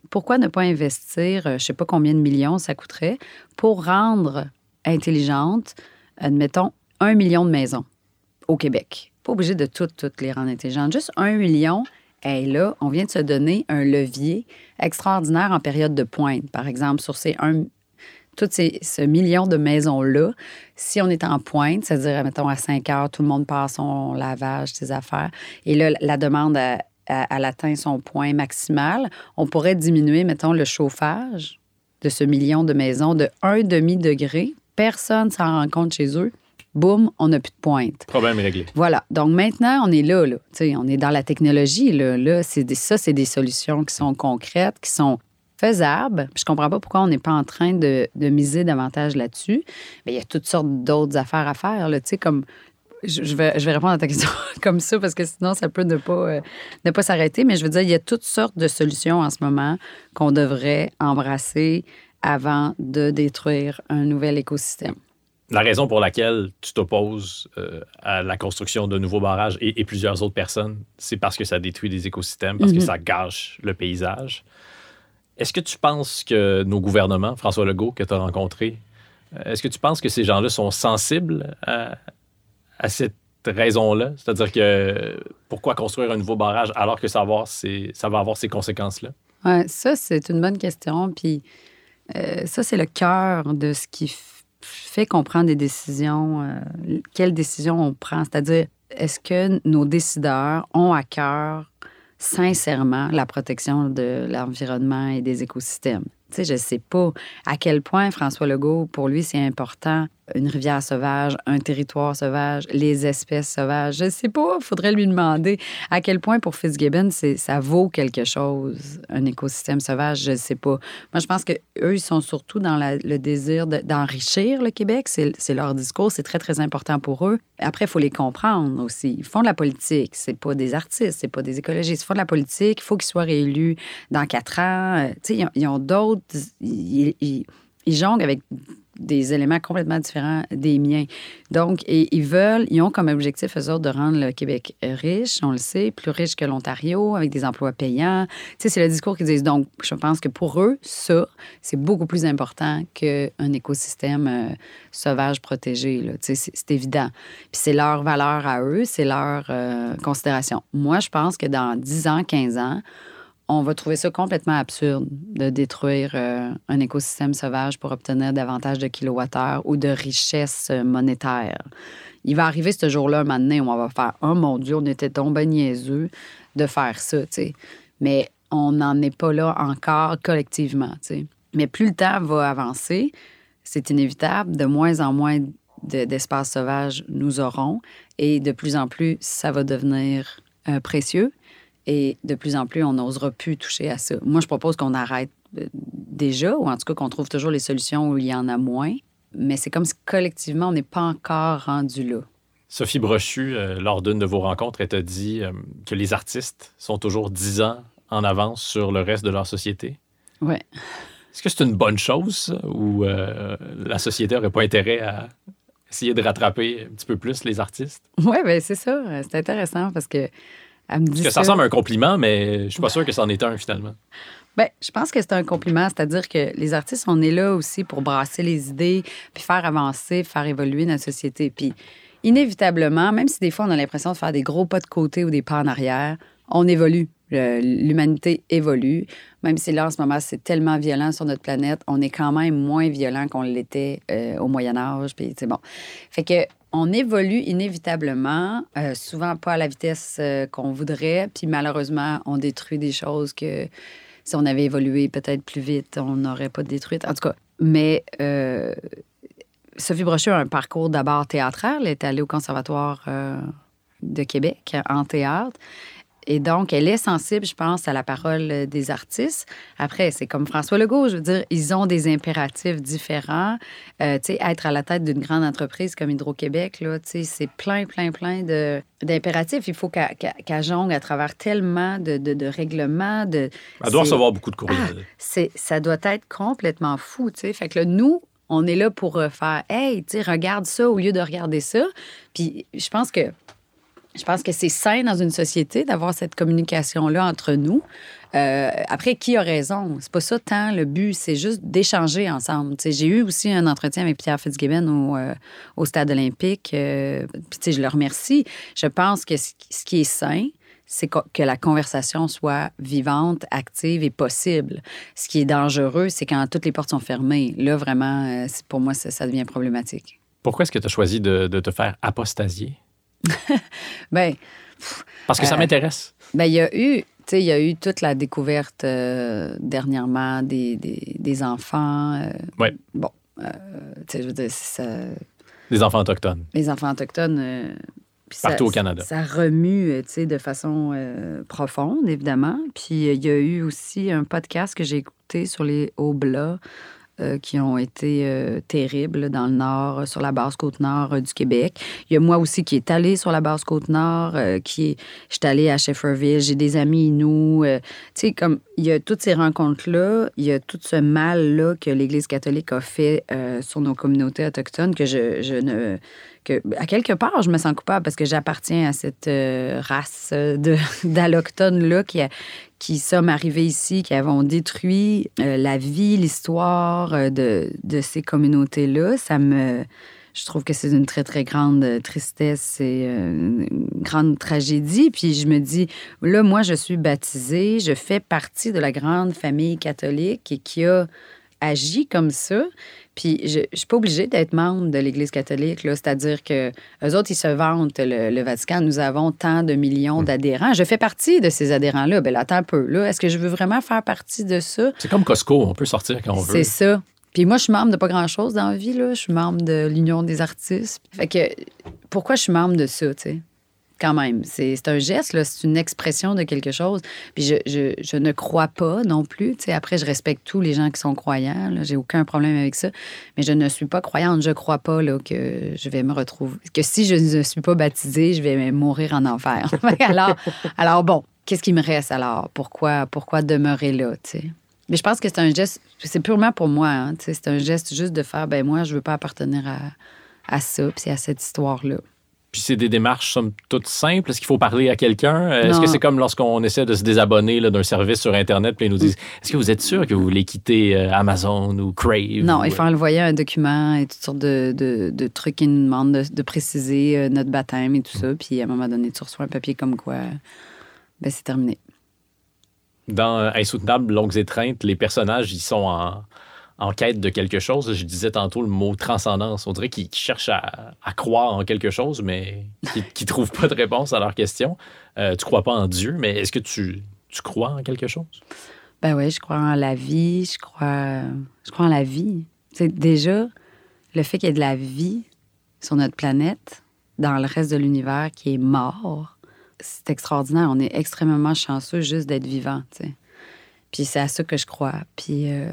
pourquoi ne pas investir, euh, je sais pas combien de millions ça coûterait, pour rendre intelligente, admettons, un million de maisons au Québec? Pas obligé de toutes, toutes les rendre intelligentes. Juste un million. Et là, on vient de se donner un levier extraordinaire en période de pointe. Par exemple, sur ces un, tout ces, ce million de maisons-là, si on est en pointe, c'est-à-dire, mettons, à 5 heures, tout le monde passe son lavage, ses affaires, et là, la demande, elle atteint son point maximal, on pourrait diminuer, mettons, le chauffage de ce million de maisons de un demi-degré. Personne s'en rend compte chez eux. Boum, on n'a plus de pointe. Problème réglé. Voilà. Donc maintenant, on est là. là. Tu sais, on est dans la technologie. Là, là c'est ça, c'est des solutions qui sont concrètes, qui sont faisables. Puis je comprends pas pourquoi on n'est pas en train de, de miser davantage là-dessus. Mais il y a toutes sortes d'autres affaires à faire. Là, tu sais, comme je, vais, je vais répondre à ta question comme ça parce que sinon, ça peut ne pas, euh, ne pas s'arrêter. Mais je veux dire, il y a toutes sortes de solutions en ce moment qu'on devrait embrasser avant de détruire un nouvel écosystème. La raison pour laquelle tu t'opposes euh, à la construction de nouveaux barrages et, et plusieurs autres personnes, c'est parce que ça détruit des écosystèmes, parce que Mhm. ça gâche le paysage. Est-ce que tu penses que nos gouvernements, François Legault, que tu as rencontré, euh, est-ce que tu penses que ces gens-là sont sensibles à, cette raison-là? C'est-à-dire que pourquoi construire un nouveau barrage alors que ça va avoir ces, conséquences-là? Ça, c'est une bonne question. Puis euh, ça, c'est le cœur de ce qui fait qu'on prend des décisions. euh, quelles décisions on prend? C'est-à-dire, est-ce que nos décideurs ont à cœur sincèrement la protection de l'environnement et des écosystèmes? Tu sais, je ne sais pas à quel point François Legault, pour lui, c'est important une rivière sauvage, un territoire sauvage, les espèces sauvages. Je ne sais pas, il faudrait lui demander à quel point pour Fitzgibbon, ça vaut quelque chose, un écosystème sauvage, je ne sais pas. Moi, je pense qu'eux, ils sont surtout dans le désir de- d'enrichir le Québec. C'est, leur discours, c'est très, très important pour eux. Après, il faut les comprendre aussi. Ils font de la politique, c'est pas des artistes, c'est pas des écologistes. Ils font de la politique, il faut qu'ils soient réélus dans quatre ans. Euh, Tu sais, ils ont, ils ont d'autres... Ils, ils- ils jonglent avec des éléments complètement différents des miens. Donc, ils veulent, ils ont comme objectif, eux autres, de rendre le Québec riche, on le sait, plus riche que l'Ontario, avec des emplois payants. Tu sais, c'est le discours qu'ils disent. Donc, je pense que pour eux, ça, c'est beaucoup plus important qu'un écosystème euh, sauvage protégé. Tu sais, c'est c'est évident. Puis c'est leur valeur à eux, c'est leur euh, considération. Moi, je pense que dans 10 ans, 15 ans, on va trouver ça complètement absurde de détruire euh, un écosystème sauvage pour obtenir davantage de kilowattheures ou de richesses euh, monétaires. Il va arriver ce jour-là, un moment donné, où on va faire Oh mon Dieu, on était tombé niaiseux de faire ça, tu sais. Mais on n'en est pas là encore collectivement, tu sais. Mais plus le temps va avancer, c'est inévitable, de moins en moins de- d'espaces sauvages nous aurons et de plus en plus, ça va devenir euh, précieux et de plus en plus, on n'osera plus toucher à ça. Moi, je propose qu'on arrête euh, déjà, ou en tout cas qu'on trouve toujours les solutions où il y en a moins. Mais c'est comme si collectivement, on n'est pas encore rendu là. Sophie Brochu, euh, lors d'une de vos rencontres, elle t'a dit euh, que les artistes sont toujours 10 ans en avance sur le reste de leur société. Ouais. Est-ce que c'est une bonne chose ou euh, la société n'aurait pas intérêt à essayer de rattraper un petit peu plus les artistes? Oui, ben c'est ça. C'est intéressant parce que elle me dit Parce que ça ressemble à un compliment, mais je suis pas sûr que c'en est un finalement. Ben, je pense que c'est un compliment, c'est-à-dire que les artistes, on est là aussi pour brasser les idées, puis faire avancer, faire évoluer notre société. Puis, inévitablement, même si des fois on a l'impression de faire des gros pas de côté ou des pas en arrière, on évolue. L'humanité évolue. Même si là, en ce moment, c'est tellement violent sur notre planète, on est quand même moins violent qu'on l'était euh, au Moyen Âge. Puis, c'est bon. Fait que on évolue inévitablement, euh, souvent pas à la vitesse euh, qu'on voudrait, puis malheureusement, on détruit des choses que si on avait évolué peut-être plus vite, on n'aurait pas détruit. En tout cas, mais euh, Sophie Brochu a un parcours d'abord théâtral. Elle est allée au Conservatoire de Québec en théâtre. Et donc, elle est sensible, je pense, à la parole des artistes. Après, c'est comme François Legault, je veux dire, ils ont des impératifs différents. Euh, tu sais, être à la tête d'une grande entreprise comme Hydro-Québec, là, tu sais, c'est plein, plein, plein de, d'impératifs. Il faut qu'elle, jongle à travers tellement de, de, de règlements, de... Elle doit recevoir beaucoup de courriels. c'est, ça doit être complètement fou, tu sais. Fait que là, nous, on est là pour euh, faire, hey, tu sais, regarde ça au lieu de regarder ça. Puis je pense que je pense que c'est sain dans une société d'avoir cette communication-là entre nous. Euh, après, qui a raison? C'est pas ça tant le but, c'est juste d'échanger ensemble. J'ai eu aussi un entretien avec Pierre Fitzgibbon au, euh, Stade olympique. euh, puis, je le remercie. Je pense que ce qui- est sain, c'est que la conversation soit vivante, active et possible. Ce qui est dangereux, c'est quand toutes les portes sont fermées. Là, vraiment, euh, pour moi, ça, devient problématique. Pourquoi est-ce que tu as choisi de te faire apostasier? Bien, Parce que ça Euh, m'intéresse. Ben, il y a eu, il y a eu toute la découverte euh, dernièrement des, des, des enfants. euh, Ouais. Bon, je veux dire, ça- Des enfants autochtones. les enfants autochtones. puis ça- Partout au Canada. Ça remue, tu sais, de façon profonde, évidemment. Puis il y a eu aussi un podcast que j'ai écouté sur les Hauts-Blas euh, qui ont été euh, terribles dans le nord, euh, sur la basse côte nord du Québec. Il y a moi aussi qui est allé sur la basse côte nord, qui est, je suis allée à Shefferville, j'ai des amis nous. tu sais, comme il y a toutes ces rencontres-là, il y a tout ce mal-là que l'Église catholique a fait sur nos communautés autochtones que je, ne que, à quelque part, je me sens coupable parce que j'appartiens à cette race de- d'allochtones-là qui, a- qui sommes arrivés ici, qui avons détruit euh, la vie, l'histoire euh, de, ces communautés-là. Ça me. Je trouve que c'est une très, très grande euh, tristesse et une grande tragédie. Puis je me dis, là, moi, je suis baptisée, je fais partie de la grande famille catholique et qui a agi comme ça. Puis je ne suis pas obligée d'être membre de l'Église catholique, là. c'est-à-dire que eux autres, ils se vantent, le, le Vatican, nous avons tant de millions d'adhérents. Je fais partie de ces adhérents-là. Bien, là, attends un peu. Là, est-ce que je veux vraiment faire partie de ça? C'est comme Costco, on peut sortir quand on veut. C'est ça. Puis moi, je suis membre de pas grand-chose dans la vie. Là. Je suis membre de l'Union des artistes. Fait que pourquoi je suis membre de ça, tu sais? Quand même, c'est un geste, c'est une expression de quelque chose. Puis je, je, je ne crois pas non plus. Tu après, je respecte tous les gens qui sont croyants. J'ai aucun problème avec ça. Mais je ne suis pas croyante. Je crois pas là, que je vais me retrouver. Que si je ne suis pas baptisée, je vais mourir en enfer. alors, alors, bon, qu'est-ce qui me reste alors? Pourquoi, pourquoi demeurer là? Mais je pense que c'est un geste, c'est purement pour moi. hein, c'est un geste juste de faire, ben moi, je veux pas appartenir à, à ça, puis à cette histoire-là. Puis c'est des démarches, somme toute simples. Est-ce qu'il faut parler à quelqu'un? Euh, Est-ce que c'est comme lorsqu'on essaie de se désabonner d'un service sur Internet, puis ils nous disent. Est-ce que vous êtes sûr que vous voulez quitter euh, Amazon ou Crave? Non, ou, il faut envoyer un document et toutes sortes de, de- de trucs qui nous demandent de, de préciser euh, notre baptême et tout ça. Puis à un moment donné, tu reçois un papier comme quoi, ben c'est terminé. Dans euh, Insoutenable, Longues étreintes, les personnages, ils sont en, en quête de quelque chose. Je disais tantôt le mot transcendance. On dirait qu'ils cherchent à, croire en quelque chose, mais qui ne trouvent pas de réponse à leurs questions. Euh, tu crois pas en Dieu, mais est-ce que tu, crois en quelque chose? Ben oui, je crois en la vie, je crois, je crois en la vie. C'est déjà le fait qu'il y ait de la vie sur notre planète, dans le reste de l'univers qui est mort, c'est extraordinaire. On est extrêmement chanceux juste d'être vivant. Puis c'est à ça que je crois. Puis euh,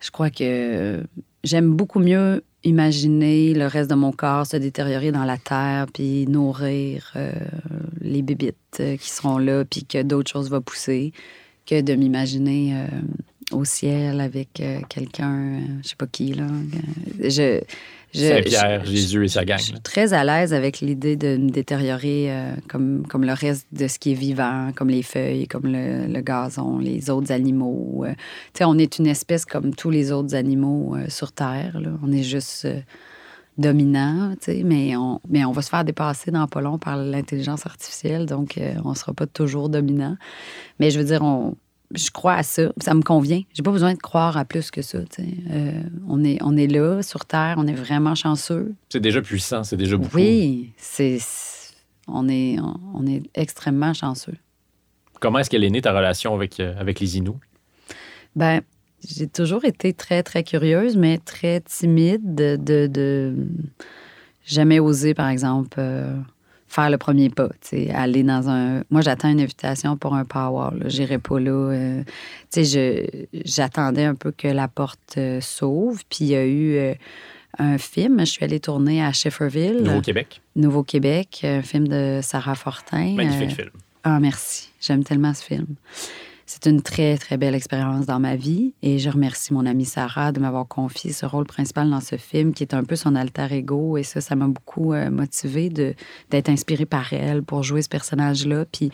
je crois que j'aime beaucoup mieux imaginer le reste de mon corps se détériorer dans la terre, puis nourrir euh, les bébites euh, qui seront là, puis que d'autres choses vont pousser, que de m'imaginer euh, au ciel avec euh, quelqu'un, euh, je sais pas qui, là. Saint-Pierre, je- Jésus et sa je gang. suis très à l'aise avec l'idée de me détériorer euh, comme, comme le reste de ce qui est vivant, comme les feuilles, comme le, le gazon, les autres animaux. Euh, tu sais, on est une espèce comme tous les autres animaux euh, sur Terre. là. On est juste dominant, tu sais, mais on, mais on va se faire dépasser dans pas long par l'intelligence artificielle, donc on sera pas toujours dominant. Mais je veux dire, on, je crois à ça, ça me convient. J'ai pas besoin de croire à plus que ça. Euh, on, est, on est là, sur Terre, on est vraiment chanceux. C'est déjà puissant, c'est déjà beaucoup. Oui, c'est, on, est, on est extrêmement chanceux. Comment est-ce qu'elle est née ta relation avec, euh, avec les Inuits? Ben, j'ai toujours été très, très curieuse, mais très timide de, de, de- jamais oser, par exemple, euh, faire le premier pas, tu sais, aller dans un... Moi, j'attends une invitation pour un power. J'irai pas là. euh, Tu sais, je- j'attendais un peu que la porte euh, s'ouvre, puis il y a eu euh, un film. Je suis allée tourner à Shefferville, Nouveau-Québec? Nouveau-Québec, un film de Sarah Fortin. Magnifique Euh, film. ah, merci. J'aime tellement ce film. C'est une très, très belle expérience dans ma vie et je remercie mon amie Sarah de m'avoir confié ce rôle principal dans ce film qui est un peu son alter ego et ça, ça m'a beaucoup euh, motivée d'être inspirée par elle pour jouer ce personnage-là. Puis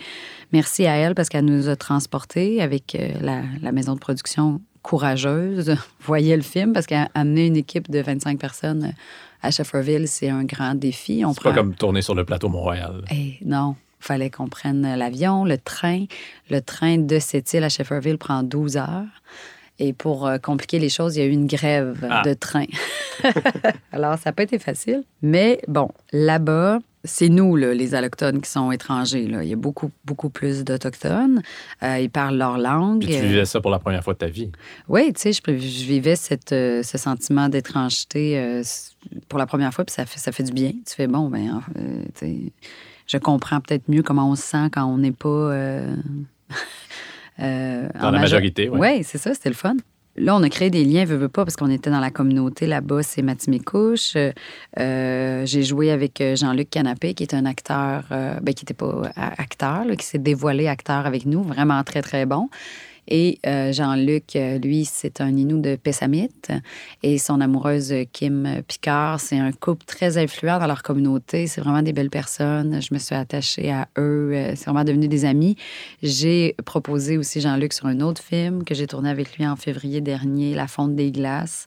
merci à elle parce qu'elle nous a transportés avec euh, la, la maison de production courageuse. Voyez le film parce amené une équipe de 25 personnes à Shefferville, c'est un grand défi. On C'est pas prend- comme tourner sur le plateau Mont-Royal. eh, non, fallait qu'on prenne l'avion, le train. Le train de cette île à Shefferville prend 12 heures. Et pour euh, compliquer les choses, il y a eu une grève Ah. de train. Alors, ça n'a pas été facile. Mais bon, là-bas, c'est nous, là, les Allochtones, qui sont étrangers. Là. Il y a beaucoup, beaucoup plus d'Autochtones. Euh, ils parlent leur langue. Puis tu vivais ça pour la première fois de ta vie. Oui, tu sais, je, je vivais cette, euh, ce sentiment d'étrangeté euh, pour la première fois, puis ça fait, ça fait du bien. Tu fais, bon, ben, euh, tu sais, je comprends peut-être mieux comment on se sent quand on n'est pas. euh, euh, Dans en la majo- majorité, oui. Oui, c'est ça, c'était le fun. Là, on a créé des liens, veux, veux pas, parce qu'on était dans la communauté là-bas, c'est Matimekouche. Euh, J'ai joué avec euh, Jean-Luc Canapé, qui est un acteur, ben, qui n'était pas acteur, là, qui s'est dévoilé acteur avec nous, vraiment très, très bon. Et euh, Jean-Luc, euh, lui, c'est un Inou de Pessamit. Et son amoureuse euh, Kim Picard, c'est un couple très influent dans leur communauté. C'est vraiment des belles personnes. Je me suis attachée à eux. C'est vraiment devenu des amis. J'ai proposé aussi Jean-Luc sur un autre film que j'ai tourné avec lui en février dernier, La Fonte des Glaces.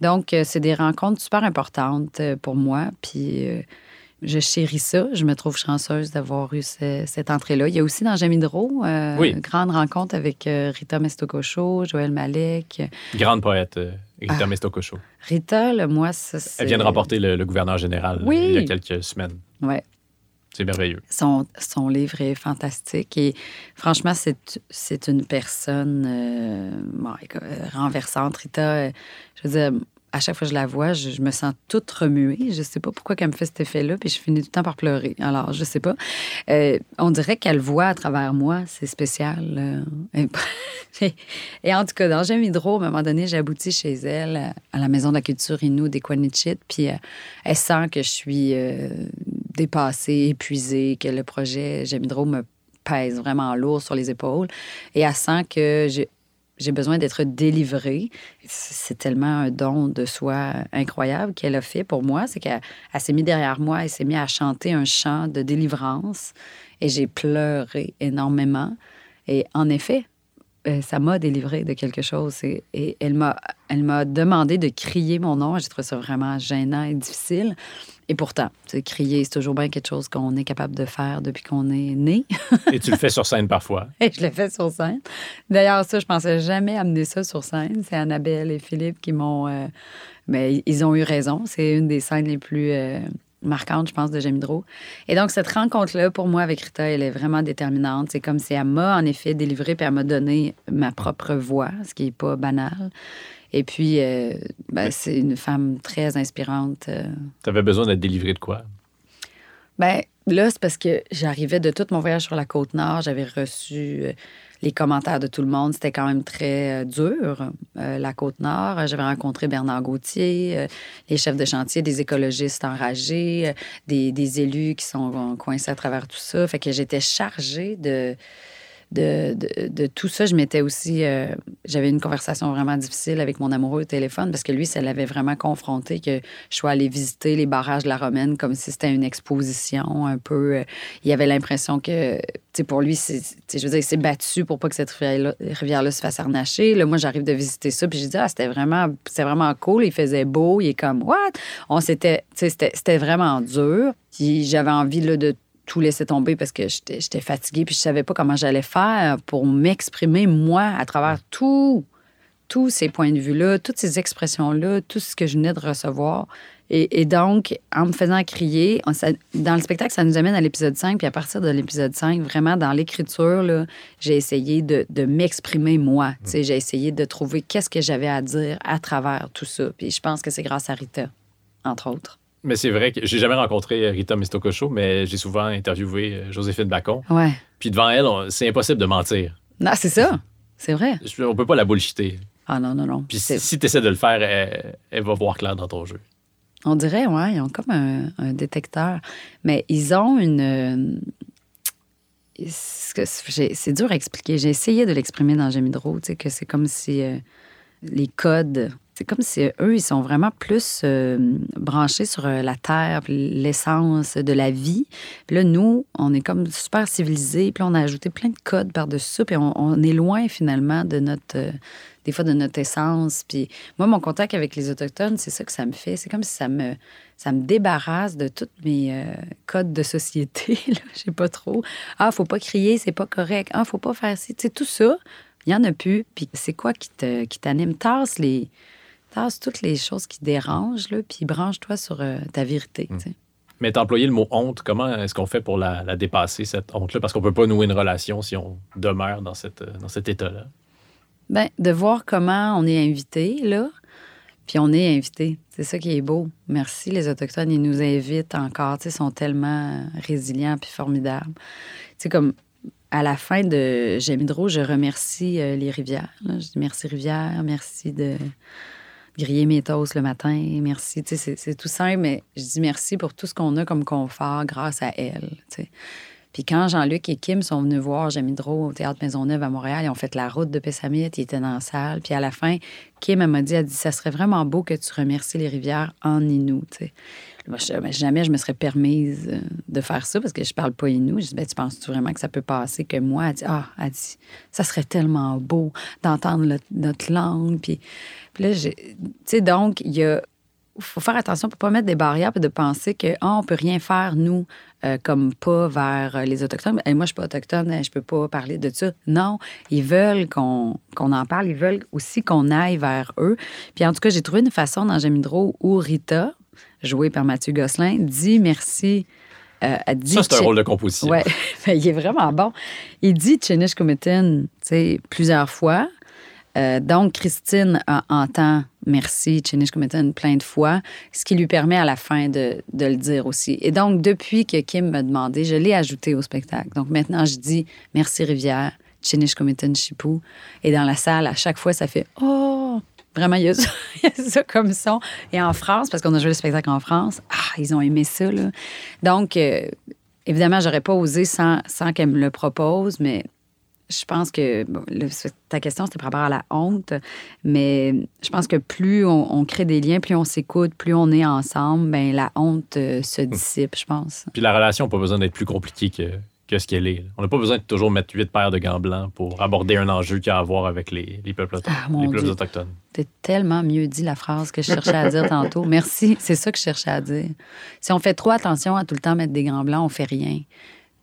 Donc, c'est des rencontres super importantes pour moi. Puis, je chéris ça. Je me trouve chanceuse d'avoir eu ce- cette entrée-là. Il y a aussi dans Jamidro, euh, Oui. une grande rencontre avec euh, Rita Mestococho, Joël Malek. Grande poète, euh, Rita Ah. Mestococho. Rita, là, moi, ça, c'est... Elle vient de remporter le, le gouverneur général Oui. il y a quelques semaines. Ouais. C'est merveilleux. Son, son livre est fantastique et franchement, c'est, c'est une personne euh, bon, euh, renversante. Rita, je veux dire, à chaque fois que je la vois, je, me sens toute remuée. Je sais pas pourquoi qu'elle me fait cet effet-là, puis je finis tout le temps par pleurer. Alors, je sais pas. Euh, on dirait qu'elle voit à travers moi. C'est spécial. euh. Et, en tout cas, dans J'aime Hydro, à un moment donné, j'ai abouti chez elle, euh, à la Maison de la culture Inou des Quanichit, puis elle sent que je suis dépassée, épuisée, que le projet J'aime Hydro me pèse vraiment lourd sur les épaules. Et elle sent que j'ai j'ai besoin d'être délivrée. C'est tellement un don de soi incroyable qu'elle a fait pour moi. C'est qu'elle elle s'est mise derrière moi, elle s'est mise à chanter un chant de délivrance et j'ai pleuré énormément. Et en effet, ça m'a délivré de quelque chose. Et, et elle m'a elle m'a demandé de crier mon nom. J'ai trouvé ça vraiment gênant et difficile. Et pourtant, crier, c'est toujours bien quelque chose qu'on est capable de faire depuis qu'on est né. Et tu le fais sur scène parfois. Et je l'ai fait sur scène. D'ailleurs, ça, je pensais jamais amener ça sur scène. C'est Annabelle et Philippe qui m'ont. euh, mais ils ont eu raison. C'est une des scènes les plus euh, marquantes, je pense, de Jamidro. Et donc, cette rencontre-là, pour moi, avec Rita, elle est vraiment déterminante. C'est comme si elle m'a, en effet, délivré puis elle m'a donné ma propre voix, ce qui n'est pas banal. Et puis, euh, ben, c'est une femme très inspirante. euh, Tu avais besoin d'être délivré de quoi? ben là, c'est parce que j'arrivais de tout mon voyage sur la côte nord. J'avais reçu euh, les commentaires de tout le monde. C'était quand même très euh, dur, euh, la côte nord. J'avais rencontré Bernard Gauthier, euh, les chefs de chantier, des écologistes enragés, des, des élus qui sont coincés à travers tout ça. Fait que j'étais chargée de. De, de, tout ça, je m'étais aussi. euh, J'avais une conversation vraiment difficile avec mon amoureux au téléphone parce que lui, ça l'avait vraiment confronté que je sois allée visiter les barrages de la Romaine comme si c'était une exposition un peu. euh, il avait l'impression que, tu sais, pour lui, je veux dire, il s'est battu pour pas que cette rivière-là, se fasse arnacher. Là, moi, j'arrive de visiter ça, puis j'ai dit, ah, c'était vraiment, vraiment cool. Il faisait beau, il est comme, what? On s'était, tu sais, c'était, c'était vraiment dur. Puis j'avais envie, là, de tout laisser tomber parce que j'étais, fatiguée, puis je savais pas comment j'allais faire pour m'exprimer, moi, à travers tout tous ces points de vue-là, toutes ces expressions-là, tout ce que je venais de recevoir. Et, et donc, en me faisant crier, on- ça- dans le spectacle, ça nous amène à l'épisode 5. Puis à partir de l'épisode 5, vraiment, dans l'écriture, j'ai essayé de, de m'exprimer moi. Sais, J'ai essayé de trouver qu'est-ce que j'avais à dire à travers tout ça. Puis je pense que c'est grâce à Rita, entre autres. Mais c'est vrai que j'ai jamais rencontré Rita Mistokocho, mais j'ai souvent interviewé euh, Joséphine Bacon. Ouais. Puis devant elle, c'est impossible de mentir. Non, c'est ça. C'est vrai. On peut pas la bullshiter. Ah non, non, non. Puis si, tu essaies de le faire, elle, elle va voir clair dans ton jeu. On dirait, ouais, ils ont comme un, un détecteur. Mais ils ont une. euh, C'est dur à expliquer. J'ai essayé de l'exprimer dans Gemidro, tu sais, que c'est comme si euh, les codes. C'est comme si euh, eux, ils sont vraiment plus euh, branchés sur euh, la terre, l'essence de la vie. Puis là, nous, on est comme super civilisés. Puis on a ajouté plein de codes par-dessus ça. Puis on, est loin, finalement, de notre. des fois, de notre essence. Puis moi, mon contact avec les Autochtones, c'est ça que ça me fait. C'est comme si ça me, ça me débarrasse de tous mes codes de société. là. Je sais pas trop. Ah, faut pas crier, c'est pas correct. Ah, faut pas faire ci. Tu sais, tout ça, il y en a plus. Puis c'est quoi qui te- qui t'anime? Tasse les. Tasse toutes les choses qui dérangent, là, puis branche-toi sur euh, ta vérité. tu sais. Mais employé le mot honte. Comment est-ce qu'on fait pour la, la dépasser, cette honte-là? Parce qu'on peut pas nouer une relation si on demeure dans, cette, euh, dans cet état-là. Ben, de voir comment on est invité, là. Puis on est invité. C'est ça qui est beau. Merci, les Autochtones. Ils nous invitent encore. Ils sont tellement résilients puis formidables. Sais, comme à la fin de Jamidro, je remercie euh, les rivières. là. Je dis merci, rivière. Merci de griller mes toasts le matin. Merci. Tu sais, c'est- tout simple, mais je dis merci pour tout ce qu'on a comme confort grâce à elle. tu sais. Puis quand Jean-Luc et Kim sont venus voir Jamidro au Théâtre Maisonneuve à Montréal, ils ont fait la route de Pessamit, ils étaient dans la salle. Puis à la fin, Kim, elle m'a dit, elle dit, ça serait vraiment beau que tu remercies les rivières en Inou, tu sais. Ben, jamais je me serais permise euh, de faire ça parce que je parle pas Inou. Je dis, ben, tu penses-tu vraiment que ça peut passer que moi? Elle dit, ah, elle dit, ça serait tellement beau d'entendre notre langue. Puis, là, tu sais, donc, il faut faire attention pour pas mettre des barrières et de penser que ah, on peut rien faire nous euh, comme pas vers euh, les autochtones. Et moi je suis pas autochtone, je peux pas parler de ça. Non, ils veulent qu'on qu'on en parle, ils veulent aussi qu'on aille vers eux. Puis en tout cas, j'ai trouvé une façon dans Jamidro où Rita, jouée par Mathieu Gosselin, dit merci. euh, dit Ça, c'est un rôle de composition. Ouais, Ben, il est vraiment bon. Il dit Chenish Kumitin, tu sais, plusieurs fois. Euh, donc, Christine entend merci Chenish Kumitin plein de fois, ce qui lui permet à la fin de, de le dire aussi. Et donc, depuis que Kim m'a demandé, je l'ai ajouté au spectacle. Donc, maintenant, je dis merci Rivière, Chenish Kumitin Chipou. Et dans la salle, à chaque fois, ça fait Oh! Vraiment, il y, a ça, il ça comme son. Et en France, parce qu'on a joué le spectacle en France, ah, ils ont aimé ça, là. Donc, euh, évidemment, j'aurais pas osé sans, sans qu'elle me le propose, mais je pense que ta question, c'était par rapport à la honte, mais je pense que plus on, on crée des liens, plus on s'écoute, plus on est ensemble, ben la honte euh, se dissipe, je pense. Puis la relation n'a pas besoin d'être plus compliquée que, que ce qu'elle est. On n'a pas besoin de toujours mettre huit paires de gants blancs pour aborder un enjeu qui a à voir avec les, les peuples, auto- Ah, les peuples autochtones. T'as tellement mieux dit la phrase que je cherchais à dire tantôt. Merci, c'est ça que je cherchais à dire. Si on fait trop attention à tout le temps mettre des gants blancs, on fait rien.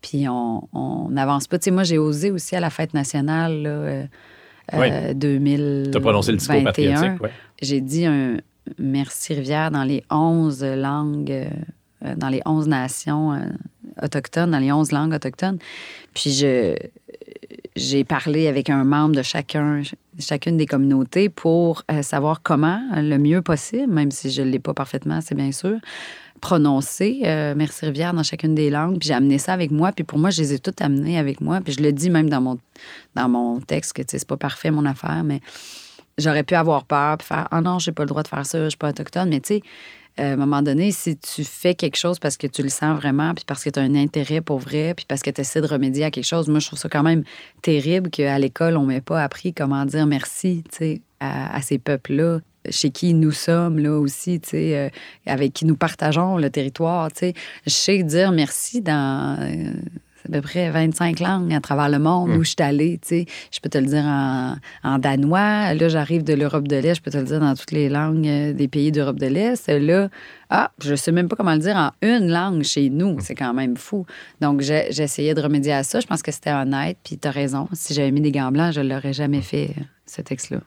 Puis on n'avance pas. Tu sais, moi, j'ai osé aussi à la fête nationale, là, euh, Oui. euh, 2021. Tu as prononcé le discours patriotique, ouais. J'ai dit un merci Rivière dans les 11 langues, euh, dans les 11 nations euh, autochtones, dans les 11 langues autochtones. Puis j'ai parlé avec un membre de chacun, chacune des communautés pour euh, savoir comment, euh, le mieux possible, même si je ne l'ai pas parfaitement, c'est bien sûr, prononcer euh, Merci Rivière dans chacune des langues. Puis j'ai amené ça avec moi. Puis pour moi, je les ai toutes amenées avec moi. Puis je le dis même dans mon, dans mon texte que c'est pas parfait mon affaire, mais j'aurais pu avoir peur puis faire Ah non, j'ai pas le droit de faire ça, je suis pas autochtone. Mais tu sais, euh, à un moment donné, si tu fais quelque chose parce que tu le sens vraiment, puis parce que tu as un intérêt pour vrai, puis parce que tu essaies de remédier à quelque chose, moi, je trouve ça quand même terrible qu'à l'école, on m'ait pas appris comment dire merci, à, à ces peuples-là chez qui nous sommes là aussi, tu sais, euh, avec qui nous partageons le territoire, tu sais. Je sais dire merci dans euh, à peu près 25 langues à travers le monde où je suis allée, tu sais. Je peux te le dire en, en danois. Là, j'arrive de l'Europe de l'Est, je peux te le dire dans toutes les langues euh, des pays d'Europe de l'Est. Là, ah, je sais même pas comment le dire en une langue chez nous. C'est quand même fou. Donc, j'ai- j'essayais de remédier à ça. Je pense que c'était honnête, puis tu as raison. Si j'avais mis des gants blancs, je l'aurais jamais fait, euh, ce texte-là.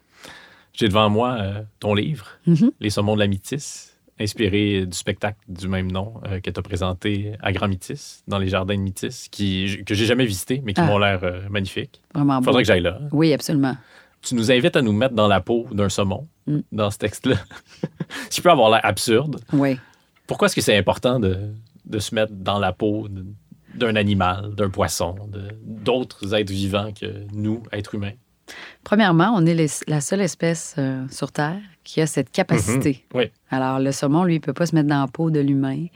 J'ai devant moi euh, ton livre, Mhm. Les saumons de la Métis, inspiré du spectacle du même nom euh, que tu as présenté à Grand Métis, dans les jardins de Métis, qui, que j'ai jamais visité, mais qui Ah. m'ont l'air euh, magnifiques. Vraiment beau. faudrait que j'aille là. Oui, absolument. Tu nous invites à nous mettre dans la peau d'un saumon Mm. dans ce texte-là. Ce qui peut avoir l'air absurde. Oui. Pourquoi est-ce que c'est important de, de se mettre dans la peau d'un animal, d'un poisson, d'autres êtres vivants que nous, êtres humains? Premièrement, on est les- la seule espèce euh, sur Terre qui a cette capacité. Oui, Alors, le saumon, lui, il peut pas se mettre dans la peau de l'humain.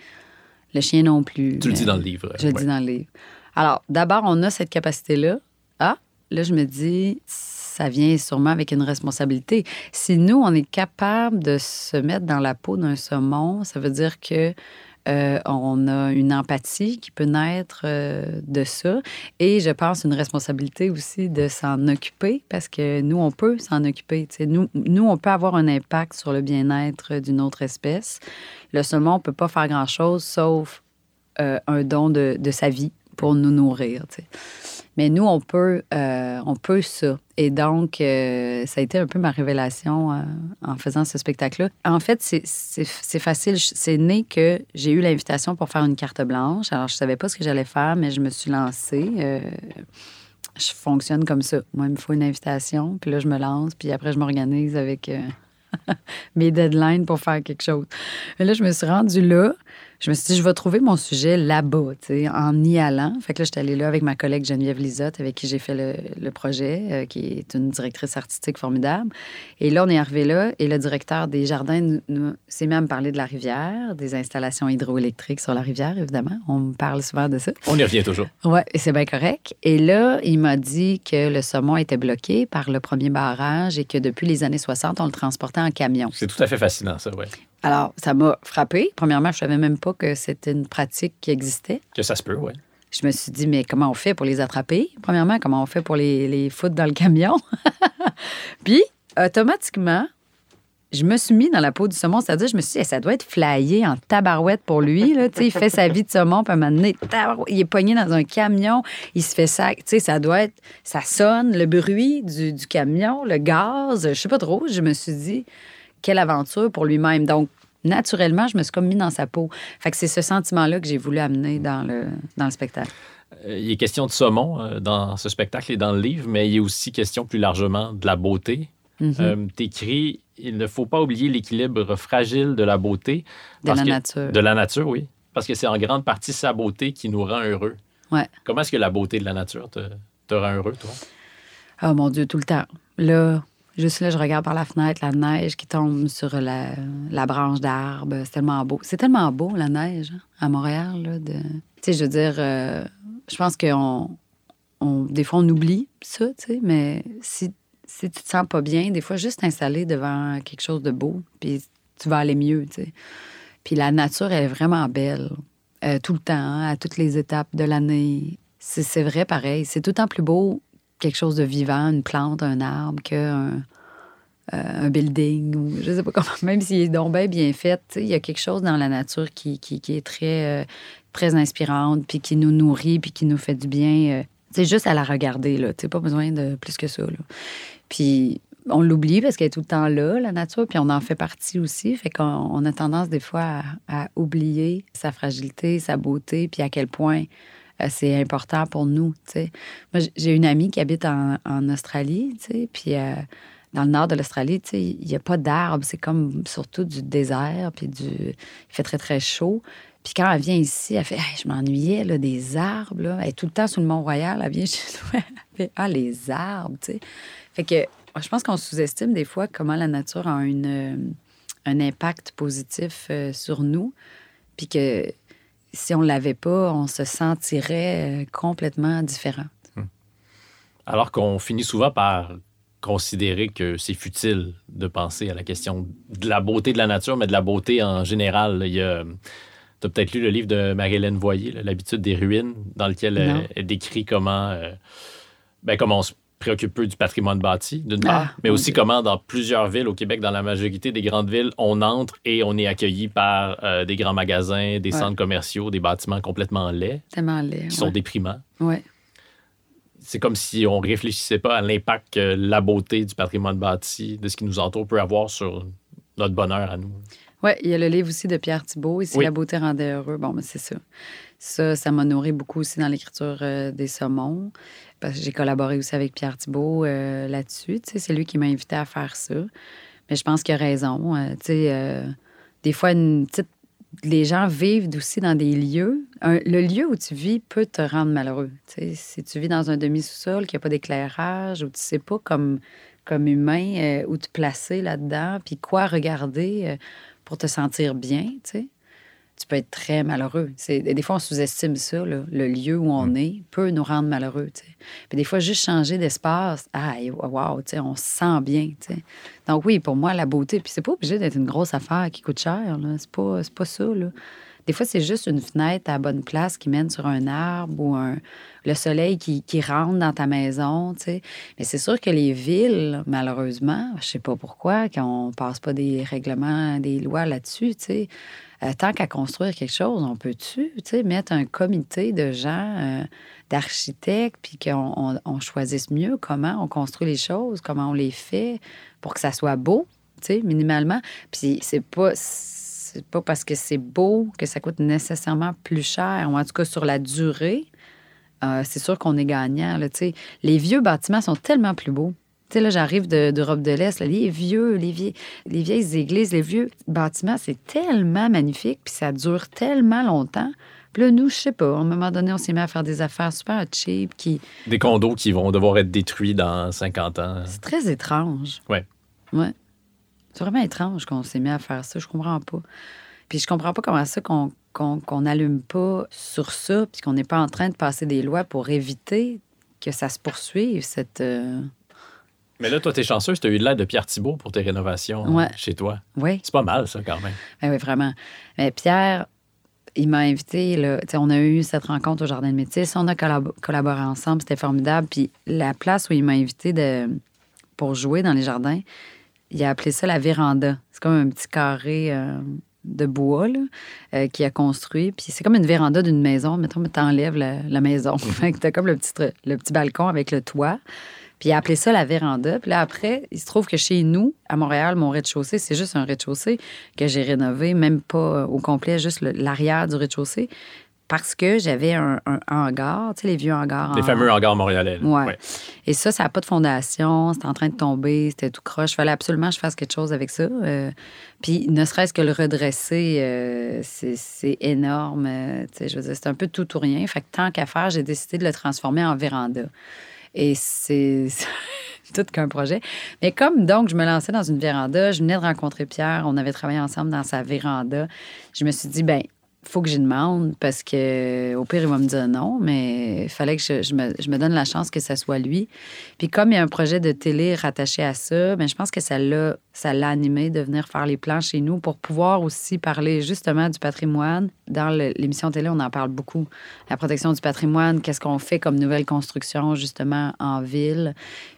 Le chien non plus. tu le dis dans le livre. Je le dis dans le livre. Alors, d'abord, on a cette capacité-là. Ah, là, je me dis, ça vient sûrement avec une responsabilité. Si nous, on est capable de se mettre dans la peau d'un saumon, ça veut dire que euh, on a une empathie qui peut naître euh, de ça. Et je pense une responsabilité aussi de s'en occuper parce que nous, on peut s'en occuper. Nous, nous, on peut avoir un impact sur le bien-être d'une autre espèce. Le saumon ne peut pas faire grand-chose sauf euh, un don de, sa vie pour nous nourrir. Mais nous, on peut, euh, on peut ça. Et donc, euh, ça a été un peu ma révélation euh, en faisant ce spectacle-là. En fait, c'est- facile. C'est né que j'ai eu l'invitation pour faire une carte blanche. Alors, je savais pas ce que j'allais faire, mais je me suis lancée. Je fonctionne comme ça. Moi, il me faut une invitation, puis là, je me lance, puis après, je m'organise avec mes deadlines pour faire quelque chose. Mais là, je me suis rendue là. Je me suis dit, je vais trouver mon sujet là-bas, en y allant. Fait que là, j'étais allée là avec ma collègue Geneviève Lisotte, avec qui j'ai fait le, le projet, euh, qui est une directrice artistique formidable. Et là, on est arrivé là, et le directeur des jardins s'est mis à me parler de la rivière, des installations hydroélectriques sur la rivière, évidemment. On me parle souvent de ça. On y revient toujours. Oui, c'est bien correct. Et là, il m'a dit que le saumon était bloqué par le premier barrage et que depuis les années 60, on le transportait en camion. C'est tout à fait fascinant, ça, ouais. Alors, ça m'a frappé. Premièrement, je savais même pas que c'était une pratique qui existait. Que ça se peut, ouais. Je me suis dit, mais comment on fait pour les attraper? Premièrement, comment on fait pour les, les foutre dans le camion? Puis, automatiquement, je me suis mis dans la peau du saumon. C'est-à-dire, je me suis dit, Eh, ça doit être flyé en tabarouette pour lui. Là. Il fait sa vie de saumon, puis à un moment donné, tabarouette, il est pogné dans un camion, il se fait ça. Tu sais, ça doit être. Ça sonne, le bruit du, du camion, le gaz, je sais pas trop. Je me suis dit, quelle aventure pour lui-même. Donc, naturellement, je me suis comme mis dans sa peau. Fait que c'est ce sentiment-là que j'ai voulu amener dans le, dans le spectacle. Euh, Il est question de saumon euh, dans ce spectacle et dans le livre, mais il est aussi question plus largement de la beauté. Mhm. Euh, T'écris, il ne faut pas oublier l'équilibre fragile de la beauté. de la que- nature. De la nature, oui. Parce que c'est en grande partie sa beauté qui nous rend heureux. Ouais. Comment est-ce que la beauté de la nature te, te rend heureux, toi? Oh mon Dieu, tout le temps. Là, juste là, je regarde par la fenêtre la neige qui tombe sur la, la branche d'arbre. C'est tellement beau. C'est tellement beau, la neige, hein, à Montréal. Là, de... Tu sais, je veux dire, euh, je pense qu'on. On, des fois, on oublie ça, tu sais, mais si, si tu te sens pas bien, des fois, juste t'installer devant quelque chose de beau, puis tu vas aller mieux, tu sais. Puis la nature, est vraiment belle. euh, tout le temps, hein, à toutes les étapes de l'année. c'est vrai pareil. C'est tout le temps plus beau quelque chose de vivant, une plante, un arbre, qu'un euh, un building ou je sais pas comment. Même s'il est donc bien, bien fait, il y a quelque chose dans la nature qui, qui, est très, euh, très inspirante, puis qui nous nourrit, puis qui nous fait du bien. euh. C'est juste à la regarder, là. Tu sais, pas besoin de plus que ça. Puis on l'oublie parce qu'elle est tout le temps là, la nature, puis on en fait partie aussi. Fait qu'on on a tendance des fois à, oublier sa fragilité, sa beauté, puis à quel point c'est important pour nous. Moi, j'ai une amie qui habite en, en Australie, puis euh, dans le nord de l'Australie, il n'y a pas d'arbres, c'est comme surtout du désert, puis du... il fait très, très chaud. Puis quand elle vient ici, elle fait Je m'ennuyais là, des arbres. Là. Elle est tout le temps sur le Mont-Royal. Elle vient chez nous. Elle fait Ah, les arbres. Fait que je pense qu'on sous-estime des fois comment la nature a une, euh, un impact positif euh, sur nous. Puis que si on ne l'avait pas, on se sentirait euh, complètement différent. Alors qu'on finit souvent par considérer que c'est futile de penser à la question de la beauté de la nature, mais de la beauté en général. Il y a... Tu as peut-être lu le livre de Marie-Hélène Voyer, L'habitude des ruines, dans lequel elle, Non. elle décrit comment, euh, ben, comment on se préoccupe peu du patrimoine bâti, d'une Ah, part, mais mon aussi Dieu. comment dans plusieurs villes au Québec, dans la majorité des grandes villes, on entre et on est accueilli par euh, des grands magasins, des Ouais. centres commerciaux, des bâtiments complètement laids, Tellement laid. qui sont déprimants Ouais. c'est comme si on réfléchissait pas à l'impact que la beauté du patrimoine bâti, de ce qui nous entoure, peut avoir sur notre bonheur à nous. Oui, il y a le livre aussi de Pierre Thibault, Ici Oui. la beauté rendait heureux. Bon, mais c'est ça. Ça, ça m'a nourri beaucoup aussi dans l'écriture euh, des saumons. Parce que j'ai collaboré aussi avec Pierre Thibault euh, là-dessus. C'est lui qui m'a invité à faire ça. Mais je pense qu'il a raison. Euh, euh, des fois, les gens vivent aussi dans des lieux. Le lieu où tu vis peut te rendre malheureux. Si tu vis dans un demi-sous-sol, qu'il n'y a pas d'éclairage, où tu sais pas comme, comme humain où te placer là-dedans, puis quoi regarder pour te sentir bien, tu peux être très malheureux. C'est, des fois, on sous-estime ça, là. le lieu où on est peut nous rendre malheureux. tu sais. Puis des fois, juste changer d'espace, ah, wow, on se sent bien. tu sais. Donc oui, pour moi, la beauté, puis c'est pas obligé d'être une grosse affaire qui coûte cher. C'est, pas, pas ça. Là. Des fois, c'est juste une fenêtre à bonne place qui mène sur un arbre ou un, le soleil qui, qui rentre dans ta maison, tu sais. Mais c'est sûr que les villes, malheureusement, je sais pas pourquoi, qu'on passe pas des règlements, des lois là-dessus, tu sais. Euh, tant qu'à construire quelque chose, on peut-tu, mettre un comité de gens, euh, d'architectes, puis qu'on on, choisisse mieux comment on construit les choses, comment on les fait pour que ça soit beau, minimalement. Puis c'est pas c'est pas parce que c'est beau que ça coûte nécessairement plus cher, ou en tout cas sur la durée. euh, c'est sûr qu'on est gagnant. Là, les vieux bâtiments sont tellement plus beaux. Là, j'arrive de- d'Europe de, l'Est, les vieux, les, vie- les vieilles églises, les vieux bâtiments, c'est tellement magnifique, puis ça dure tellement longtemps. Puis là, nous, je sais pas, à un moment donné, on s'est mis à faire des affaires super cheap qui... Des condos qui vont devoir être détruits dans 50 ans. C'est très étrange. Ouais. Ouais. C'est vraiment étrange qu'on s'est mis à faire ça. Je comprends pas. Puis je comprends pas comment ça qu'on qu'on qu'on n'allume pas sur ça, puis qu'on n'est pas en train de passer des lois pour éviter que ça se poursuive, cette... euh, Mais là, toi, t'es chanceuse, t'as eu de l'aide de Pierre Thibault pour tes rénovations Ouais. chez toi. Oui. C'est pas mal, ça, quand même. Ben oui, vraiment. Mais Pierre, il m'a invité. Là, on a eu cette rencontre au Jardin de Métis. On a collab- collaboré ensemble. C'était formidable. Puis la place où il m'a invité de, pour jouer dans les jardins, il a appelé ça la véranda. C'est comme un petit carré euh, de bois là, euh, qu'il a construit. Puis c'est comme une véranda d'une maison. Mettons, t'enlèves la, la maison. Fait que t'as comme le petit, le petit balcon avec le toit. Puis il a appelé ça la véranda. Puis là, après, il se trouve que chez nous, à Montréal, mon rez-de-chaussée, c'est juste un rez-de-chaussée que j'ai rénové, même pas euh, au complet, juste l'arrière du rez-de-chaussée, parce que j'avais un, un hangar, tu sais, les vieux hangars. Les en- fameux hangars montréalais. Ouais. Et ça, ça n'a pas de fondation, c'était en train de tomber, c'était tout croche. Il fallait absolument que je fasse quelque chose avec ça. Euh, puis, ne serait-ce que le redresser, euh, c'est c'est énorme. euh, tu sais, je veux dire, c'est un peu tout ou rien. Fait que tant qu'à faire, j'ai décidé de le transformer en véranda. Et c'est tout qu'un projet. Mais comme donc, je me lançais dans une véranda, je venais de rencontrer Pierre, on avait travaillé ensemble dans sa véranda, je me suis dit, ben faut que j'y demande parce que au pire, il va me dire non, mais il fallait que je, me, donne la chance que ça soit lui. Puis comme il y a un projet de télé rattaché à ça, ben, je pense que ça l'a ça l'a animé de venir faire les plans chez nous pour pouvoir aussi parler justement du patrimoine. Dans l'émission télé, on en parle beaucoup. La protection du patrimoine, qu'est-ce qu'on fait comme nouvelle construction justement en ville,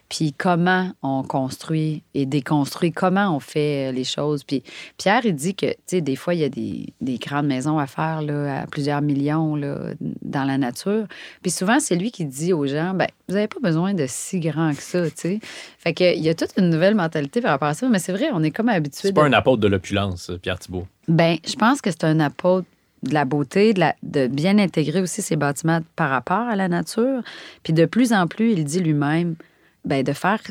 puis comment on construit et déconstruit, comment on fait euh, les choses? Puis Pierre, il dit que, tu sais, des fois, il y a des, des grandes maisons à faire là, à plusieurs millions là, dans la nature. Puis souvent, c'est lui qui dit aux gens, ben, vous n'avez pas besoin de si grand que ça, tu sais. Fait qu'il y a toute une nouvelle mentalité par rapport à ça, mais c'est vrai, on est comme habitué. C'est pas de- un apôtre de l'opulence, Pierre Thibault. Ben, je pense que c'est un apôtre de la beauté, de, la- de bien intégrer aussi ses bâtiments par rapport à la nature. Puis de plus en plus, il dit lui-même, ben, de faire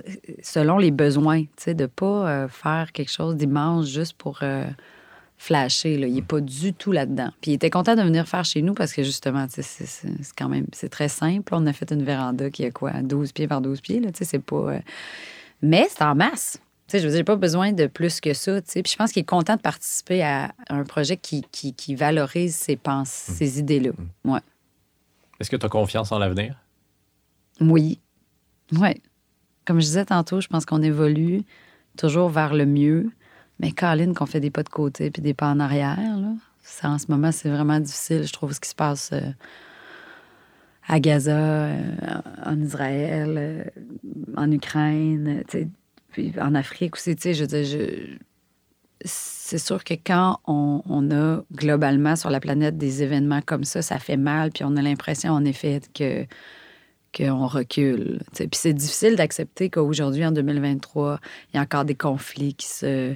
selon les besoins, de pas euh, faire quelque chose d'immense juste pour euh, flasher. Là. Il n'est pas du tout là-dedans. Puis il était content de venir faire chez nous parce que justement, c'est quand même, c'est très simple. On a fait une véranda qui a quoi, 12 pieds par 12 pieds, là, c'est pas... euh, Mais c'est en masse. Sais, je veux dire, j'ai pas besoin de plus que ça. tu sais. Puis je pense qu'il est content de participer à un projet qui, qui, qui valorise ses pensées, ses idées-là. Ouais. Est-ce que tu as confiance en l'avenir? Oui. Oui. Comme je disais tantôt, je pense qu'on évolue toujours vers le mieux. Mais Colin, qu'on fait des pas de côté puis des pas en arrière, là, ça, en ce moment, c'est vraiment difficile. Je trouve ce qui se passe euh, à Gaza, euh, en Israël, euh, en Ukraine, puis en Afrique aussi. Tu sais, je veux dire, c'est sûr que quand on, a globalement sur la planète des événements comme ça, ça fait mal, puis on a l'impression, en effet, que qu'on recule. Puis c'est difficile d'accepter qu'aujourd'hui, en 2023, il y a encore des conflits qui se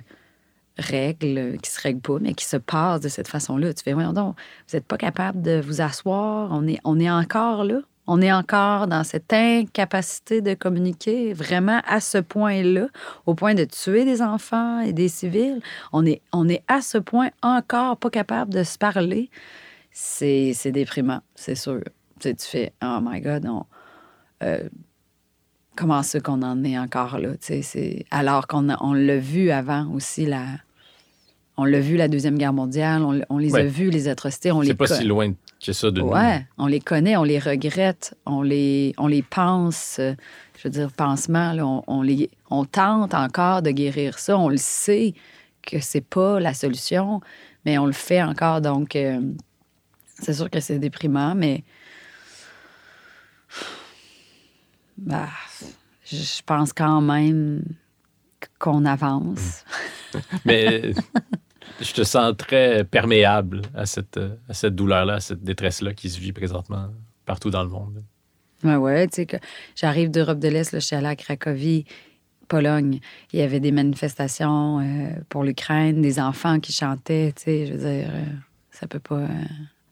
règlent, qui se règlent pas, mais qui se passent de cette façon-là. Tu fais, voyons donc, vous n'êtes pas capable de vous asseoir, on est, on est encore là? On est encore dans cette incapacité de communiquer vraiment à ce point-là, au point de tuer des enfants et des civils. On est, on est à ce point encore pas capable de se parler. C'est c'est déprimant, c'est sûr. Tu sais, tu fais, oh my God, on, euh, comment ça qu'on en est encore là? tu sais, alors qu'on on l'a vu avant aussi, la, on l'a vu la Deuxième Guerre mondiale, on, les a vus, les atrocités, on les C'est pas si loin que ça de nous. Ouais, on les connaît, on les regrette, on les, on les pense. euh, Je veux dire, pansement, là, on, on les, on tente encore de guérir ça. On le sait que c'est pas la solution, mais on le fait encore. Donc, euh, c'est sûr que c'est déprimant, mais bah, je je pense quand même qu'on avance. Mais je te sens très perméable à cette, à cette douleur-là, à cette détresse-là qui se vit présentement partout dans le monde. Ouais, ouais, tu sais que j'arrive d'Europe de l'Est, je suis allée à Cracovie, Pologne. Il y avait des manifestations euh, pour l'Ukraine, des enfants qui chantaient, tu sais, je veux dire, euh, ça peut pas euh,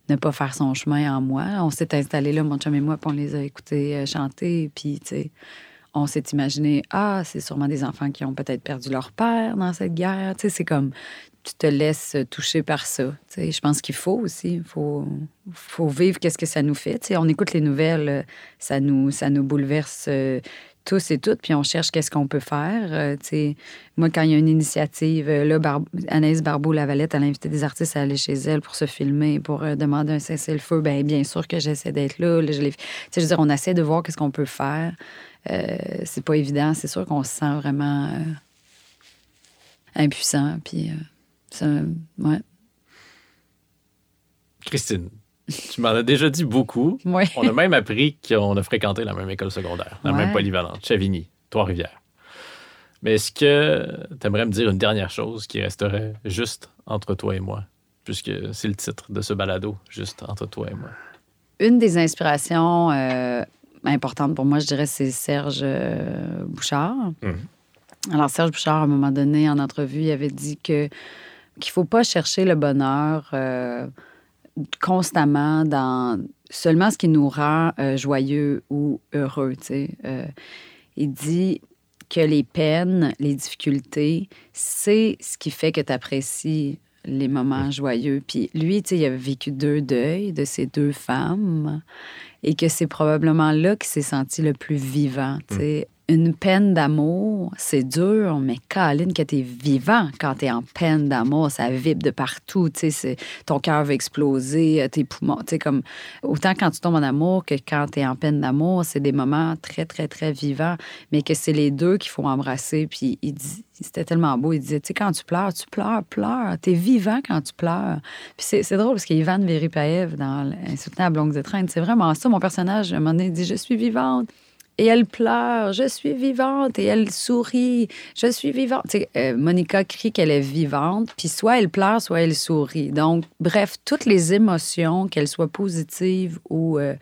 ne pas faire son chemin en moi. On s'est installés là, mon chum et moi, puis on les a écoutés euh, chanter, puis tu sais, on s'est imaginé, ah, c'est sûrement des enfants qui ont peut-être perdu leur père dans cette guerre, tu sais, c'est comme tu te laisses toucher par ça. Tu sais, je pense qu'il faut aussi, il faut, faut vivre qu'est-ce que ça nous fait. Tu sais, on écoute les nouvelles, ça nous, ça nous bouleverse euh, tous et toutes, puis on cherche qu'est-ce qu'on peut faire. Euh, sais, moi, quand il y a une initiative, euh, là, Bar- Anaïs Barbeau-Lavalette, elle a invité des artistes à aller chez elle pour se filmer, pour euh, demander un cessez-le-feu. Bien, bien sûr que j'essaie d'être là. Là, je, je veux dire, on essaie de voir qu'est-ce qu'on peut faire. Euh, c'est pas évident. C'est sûr qu'on se sent vraiment euh, impuissant, puis... euh, ça, ouais. Christine, tu m'en as déjà dit beaucoup. On a même appris qu'on a fréquenté la même école secondaire, la Ouais. même polyvalente, Chavigny, Trois-Rivières. Mais est-ce que tu aimerais me dire une dernière chose qui resterait juste entre toi et moi, puisque c'est le titre de ce balado, juste entre toi et moi? Une des inspirations euh, importantes pour moi, je dirais, c'est Serge euh, Bouchard. Mhm. Alors, Serge Bouchard, à un moment donné, en entrevue, il avait dit que qu'il faut pas chercher le bonheur euh, constamment dans seulement ce qui nous rend euh, joyeux ou heureux. il dit que les peines, les difficultés, c'est ce qui fait que tu apprécies les moments joyeux. Puis lui, tu sais, il a vécu deux deuils de ces deux femmes et que c'est probablement là qu'il s'est senti le plus vivant, tu sais, une peine d'amour, c'est dur, mais Caroline, que t'es vivant quand t'es en peine d'amour, ça vibre de partout, tu sais, ton cœur va exploser, euh, tes poumons, tu sais, comme, autant quand tu tombes en amour que quand t'es en peine d'amour, c'est des moments très, très, très vivants, mais que c'est les deux qu'il faut embrasser, puis il dit, c'était tellement beau, il disait, tu sais, quand tu pleures, tu pleures, pleures, t'es vivant quand tu pleures. Puis c'est, drôle, parce qu'Ivan Veripaev, dans Insoutenable Longues étreintes, c'est vraiment ça, mon personnage, à un moment donné, il dit, je suis vivante, et elle pleure, je suis vivante, et elle sourit, je suis vivante. Euh, Monica crie qu'elle est vivante, puis soit elle pleure, soit elle sourit. Donc, bref, toutes les émotions, qu'elles soient positives ou euh,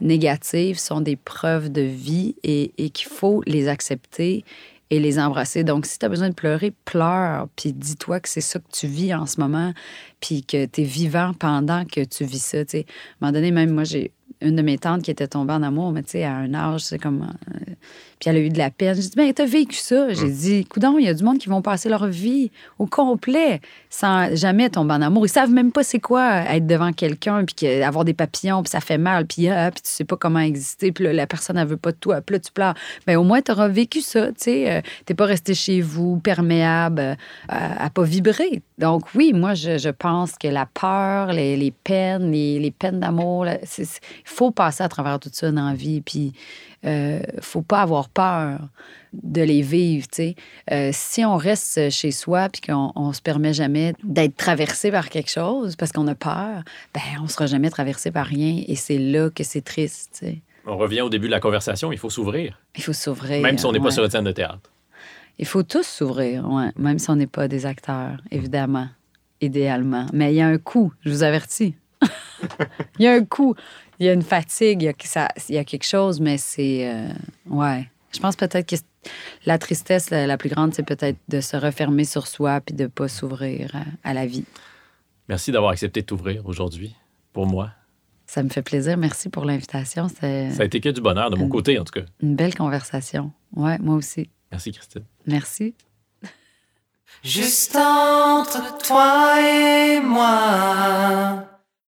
négatives, sont des preuves de vie et, qu'il faut les accepter et les embrasser. Donc, si tu as besoin de pleurer, pleure, puis dis-toi que c'est ça que tu vis en ce moment, puis que tu es vivant pendant que tu vis ça. À un moment donné, même moi, j'ai une de mes tantes qui était tombée en amour, mais tu sais, à un âge, c'est comme. euh, puis elle a eu de la peine. J'ai dit, ben, t'as vécu ça. J'ai dit, coudon, il y a du monde qui vont passer leur vie au complet sans jamais tomber en amour. Ils savent même pas c'est quoi être devant quelqu'un, puis que- avoir des papillons, puis ça fait mal, puis ah, puis tu sais pas comment exister, puis là, la personne, elle veut pas de toi, puis là, tu pleures. Ben, au moins, t'auras vécu ça, tu sais. euh, T'es pas resté chez vous, perméable, euh, à, pas vibrer. Donc, oui, moi, je, je pense que la peur, les, les peines, les, les peines d'amour, il faut passer à travers tout ça dans la vie, puis euh, faut pas avoir peur de les vivre. Euh, si on reste chez soi puis qu'on on se permet jamais d'être traversé par quelque chose parce qu'on a peur, ben on sera jamais traversé par rien et c'est là que c'est triste, tu sais. On revient au début de la conversation, il faut s'ouvrir, Il faut s'ouvrir. même si on n'est pas sur une scène de théâtre. Il faut tous s'ouvrir, ouais, même si on n'est pas des acteurs, évidemment, idéalement. Mais il y a un coup, je vous avertis. il y a un coup, il y a une fatigue, il y a, ça- il y a quelque chose, mais c'est... euh, ouais. Je pense peut-être que la tristesse la, la plus grande, c'est peut-être de se refermer sur soi puis de ne pas s'ouvrir à, à la vie. Merci d'avoir accepté de t'ouvrir aujourd'hui, pour moi. Ça me fait plaisir. Merci pour l'invitation. Ça a été que du bonheur de mon côté, en tout cas. une belle conversation. Ouais, moi aussi. Merci, Christine. Merci. Juste entre toi et moi.